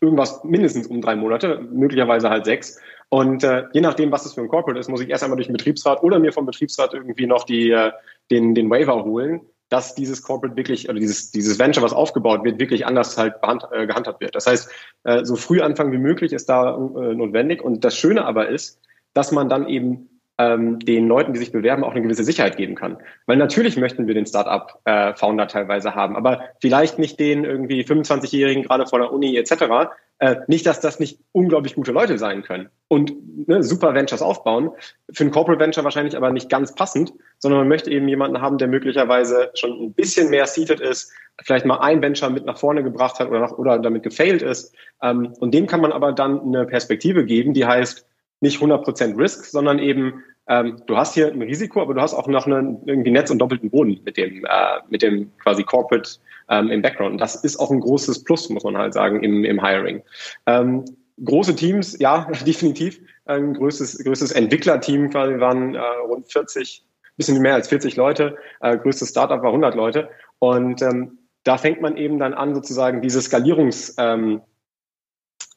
irgendwas mindestens um drei Monate, möglicherweise halt sechs. Und äh, je nachdem, was das für ein Corporate ist, muss ich erst einmal durch den Betriebsrat oder mir vom Betriebsrat irgendwie noch die, äh, den, den Waiver holen, dass dieses Corporate wirklich, oder dieses, dieses Venture, was aufgebaut wird, wirklich anders halt äh, gehandhabt wird. Das heißt, äh, so früh anfangen wie möglich ist da äh, notwendig. Und das Schöne aber ist, dass man dann eben ähm, den Leuten, die sich bewerben, auch eine gewisse Sicherheit geben kann. Weil natürlich möchten wir den Startup-Founder äh, teilweise haben, aber vielleicht nicht den irgendwie 25-Jährigen gerade vor der Uni etc. Äh, nicht, dass das nicht unglaublich gute Leute sein können und ne, super Ventures aufbauen. Für ein Corporate Venture wahrscheinlich aber nicht ganz passend, sondern man möchte eben jemanden haben, der möglicherweise schon ein bisschen mehr seated ist, vielleicht mal ein Venture mit nach vorne gebracht hat oder, nach, oder damit gefailt ist. Ähm, und dem kann man aber dann eine Perspektive geben, die heißt, nicht 100% Risk, sondern eben, ähm, du hast hier ein Risiko, aber du hast auch noch einen irgendwie Netz und doppelten Boden mit dem, äh, mit dem quasi Corporate ähm, im Background. Und das ist auch ein großes Plus, muss man halt sagen, im, im Hiring. Ähm, große Teams, ja, <laughs> definitiv. Ein größtes, größtes Entwicklerteam quasi waren äh, rund 40, bisschen mehr als 40 Leute. Äh, größtes Startup war 100 Leute. Und ähm, da fängt man eben dann an, sozusagen diese Skalierungs- ähm,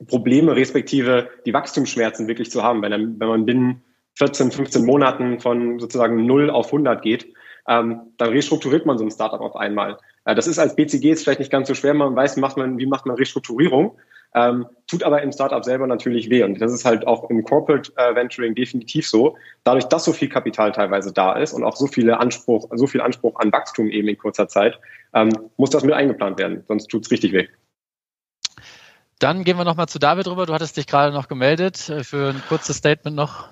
Probleme respektive die Wachstumsschmerzen wirklich zu haben. Wenn, wenn man binnen 14, 15 Monaten von sozusagen 0 auf 100 geht, ähm, dann restrukturiert man so ein Startup auf einmal. Äh, das ist als BCG jetzt vielleicht nicht ganz so schwer, man weiß, macht man, wie macht man Restrukturierung, ähm, tut aber im Startup selber natürlich weh. Und das ist halt auch im Corporate äh, Venturing definitiv so. Dadurch, dass so viel Kapital teilweise da ist und auch so viele Anspruch, so viel Anspruch an Wachstum eben in kurzer Zeit, ähm, muss das mit eingeplant werden, sonst tut's richtig weh.
Dann gehen wir nochmal zu David rüber. Du hattest dich gerade noch gemeldet äh, für ein kurzes Statement noch.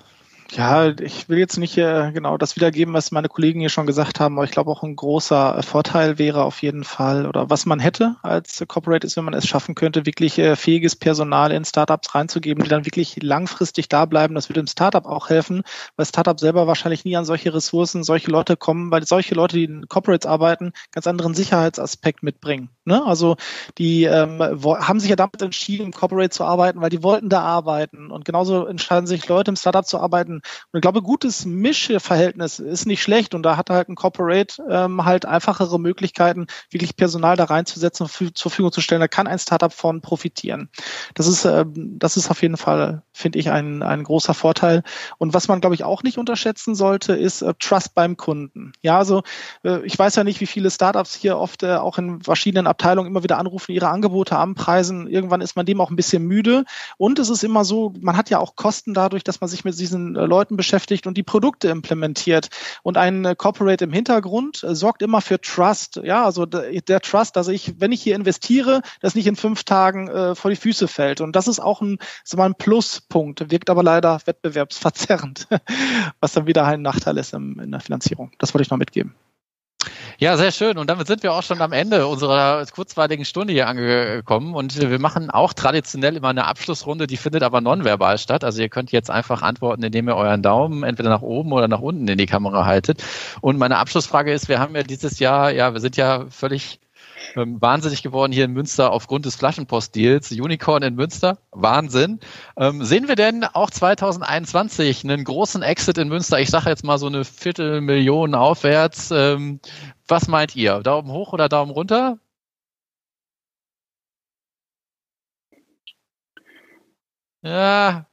Ja, ich will jetzt nicht äh, genau das wiedergeben, was meine Kollegen hier schon gesagt haben, aber ich glaube auch ein großer Vorteil wäre auf jeden Fall oder was man hätte als Corporate ist, wenn man es schaffen könnte, wirklich äh, fähiges Personal in Startups reinzugeben, die dann wirklich langfristig da bleiben. Das würde dem Startup auch helfen, weil Startup selber wahrscheinlich nie an solche Ressourcen, solche Leute kommen, weil solche Leute, die in Corporates arbeiten, ganz anderen Sicherheitsaspekt mitbringen. Ne? Also die ähm, haben sich ja damit entschieden, im Corporate zu arbeiten, weil die wollten da arbeiten und genauso entscheiden sich Leute im Startup zu arbeiten, und ich glaube, gutes Mischverhältnis ist nicht schlecht und da hat halt ein Corporate ähm, halt einfachere Möglichkeiten, wirklich Personal da reinzusetzen und zur Verfügung zu stellen. Da kann ein Startup von profitieren. Das ist, äh, das ist auf jeden Fall, finde ich, ein, ein großer Vorteil. Und was man, glaube ich, auch nicht unterschätzen sollte, ist äh, Trust beim Kunden. Ja, also äh, ich weiß ja nicht, wie viele Startups hier oft äh, auch in verschiedenen Abteilungen immer wieder anrufen, ihre Angebote anpreisen. Irgendwann ist man dem auch ein bisschen müde. Und es ist immer so, man hat ja auch Kosten dadurch, dass man sich mit diesen äh, Leuten beschäftigt und die Produkte implementiert. Und ein äh, Corporate im Hintergrund äh, sorgt immer für Trust. Ja, also der Trust, dass ich, wenn ich hier investiere, das nicht in fünf Tagen äh, vor die Füße fällt. Und das ist auch ein, so mal ein Pluspunkt, wirkt aber leider wettbewerbsverzerrend, <laughs> was dann wieder ein Nachteil ist in der Finanzierung. Das wollte ich noch mitgeben.
Ja, sehr schön. Und damit sind wir auch schon am Ende unserer kurzweiligen Stunde hier angekommen. Und wir machen auch traditionell immer eine Abschlussrunde, die findet aber nonverbal statt. Also ihr könnt jetzt einfach antworten, indem ihr euren Daumen entweder nach oben oder nach unten in die Kamera haltet. Und meine Abschlussfrage ist, wir haben ja dieses Jahr, ja, wir sind ja völlig ähm, wahnsinnig geworden hier in Münster aufgrund des Flaschenpost-Deals. Unicorn in Münster, Wahnsinn. Ähm, sehen wir denn auch 2021 einen großen Exit in Münster? Ich sage jetzt mal so eine Viertelmillion aufwärts. Ähm, was meint ihr? Daumen hoch oder Daumen runter? Ja,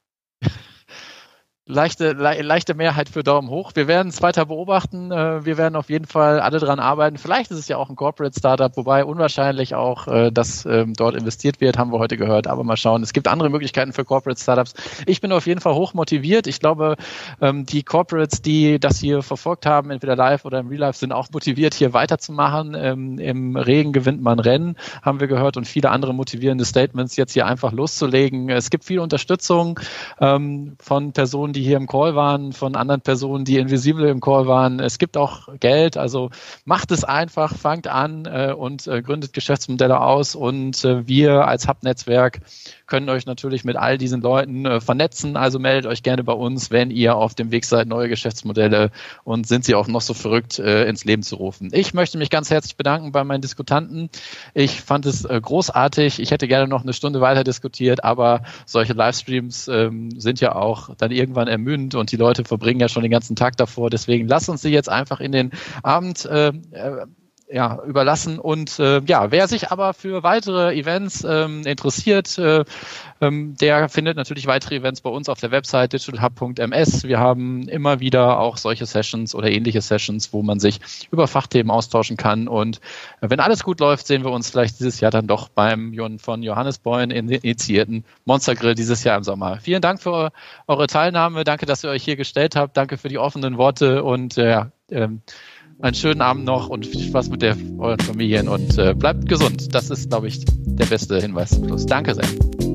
leichte, le leichte Mehrheit für Daumen hoch. Wir werden es weiter beobachten. Äh, wir werden auf jeden Fall alle dran arbeiten. Vielleicht ist es ja auch ein Corporate Startup, wobei unwahrscheinlich auch, äh, dass ähm, dort investiert wird, haben wir heute gehört. Aber mal schauen. Es gibt andere Möglichkeiten für Corporate Startups. Ich bin auf jeden Fall hoch motiviert. Ich glaube, ähm, die Corporates, die das hier verfolgt haben, entweder live oder im Real Life, sind auch motiviert, hier weiterzumachen. Ähm, Im Regen gewinnt man Rennen, haben wir gehört, und viele andere motivierende Statements, jetzt hier einfach loszulegen. Es gibt viel Unterstützung von Personen, die hier im Call waren, von anderen Personen, die invisibel im Call waren. Es gibt auch Geld, also macht es einfach, fangt an äh, und äh, gründet Geschäftsmodelle aus und äh, wir als Hub-Netzwerk können euch natürlich mit all diesen Leuten äh, vernetzen. Also meldet euch gerne bei uns, wenn ihr auf dem Weg seid, neue Geschäftsmodelle und sind sie auch noch so verrückt äh, ins Leben zu rufen. Ich möchte mich ganz herzlich bedanken bei meinen Diskutanten. Ich fand es äh, großartig. Ich hätte gerne noch eine Stunde weiter diskutiert, aber solche Livestreams ähm, sind ja auch dann irgendwann ermüdend und die Leute verbringen ja schon den ganzen Tag davor. Deswegen lasst uns sie jetzt einfach in den Abend äh, äh ja, überlassen. Und äh, ja, wer sich aber für weitere Events ähm, interessiert, äh, ähm, der findet natürlich weitere Events bei uns auf der Website digitalhub.ms. Wir haben immer wieder auch solche Sessions oder ähnliche Sessions, wo man sich über Fachthemen austauschen kann. Und äh, wenn alles gut läuft, sehen wir uns vielleicht dieses Jahr dann doch beim von Johannes Boyn initiierten Monster Grill dieses Jahr im Sommer. Vielen Dank für eure Teilnahme. Danke, dass ihr euch hier gestellt habt. Danke für die offenen Worte und äh, ja, ähm, einen schönen Abend noch und viel Spaß mit der, euren Familien und äh, bleibt gesund. Das ist, glaube ich, der beste Hinweis zum Schluss. Danke sehr.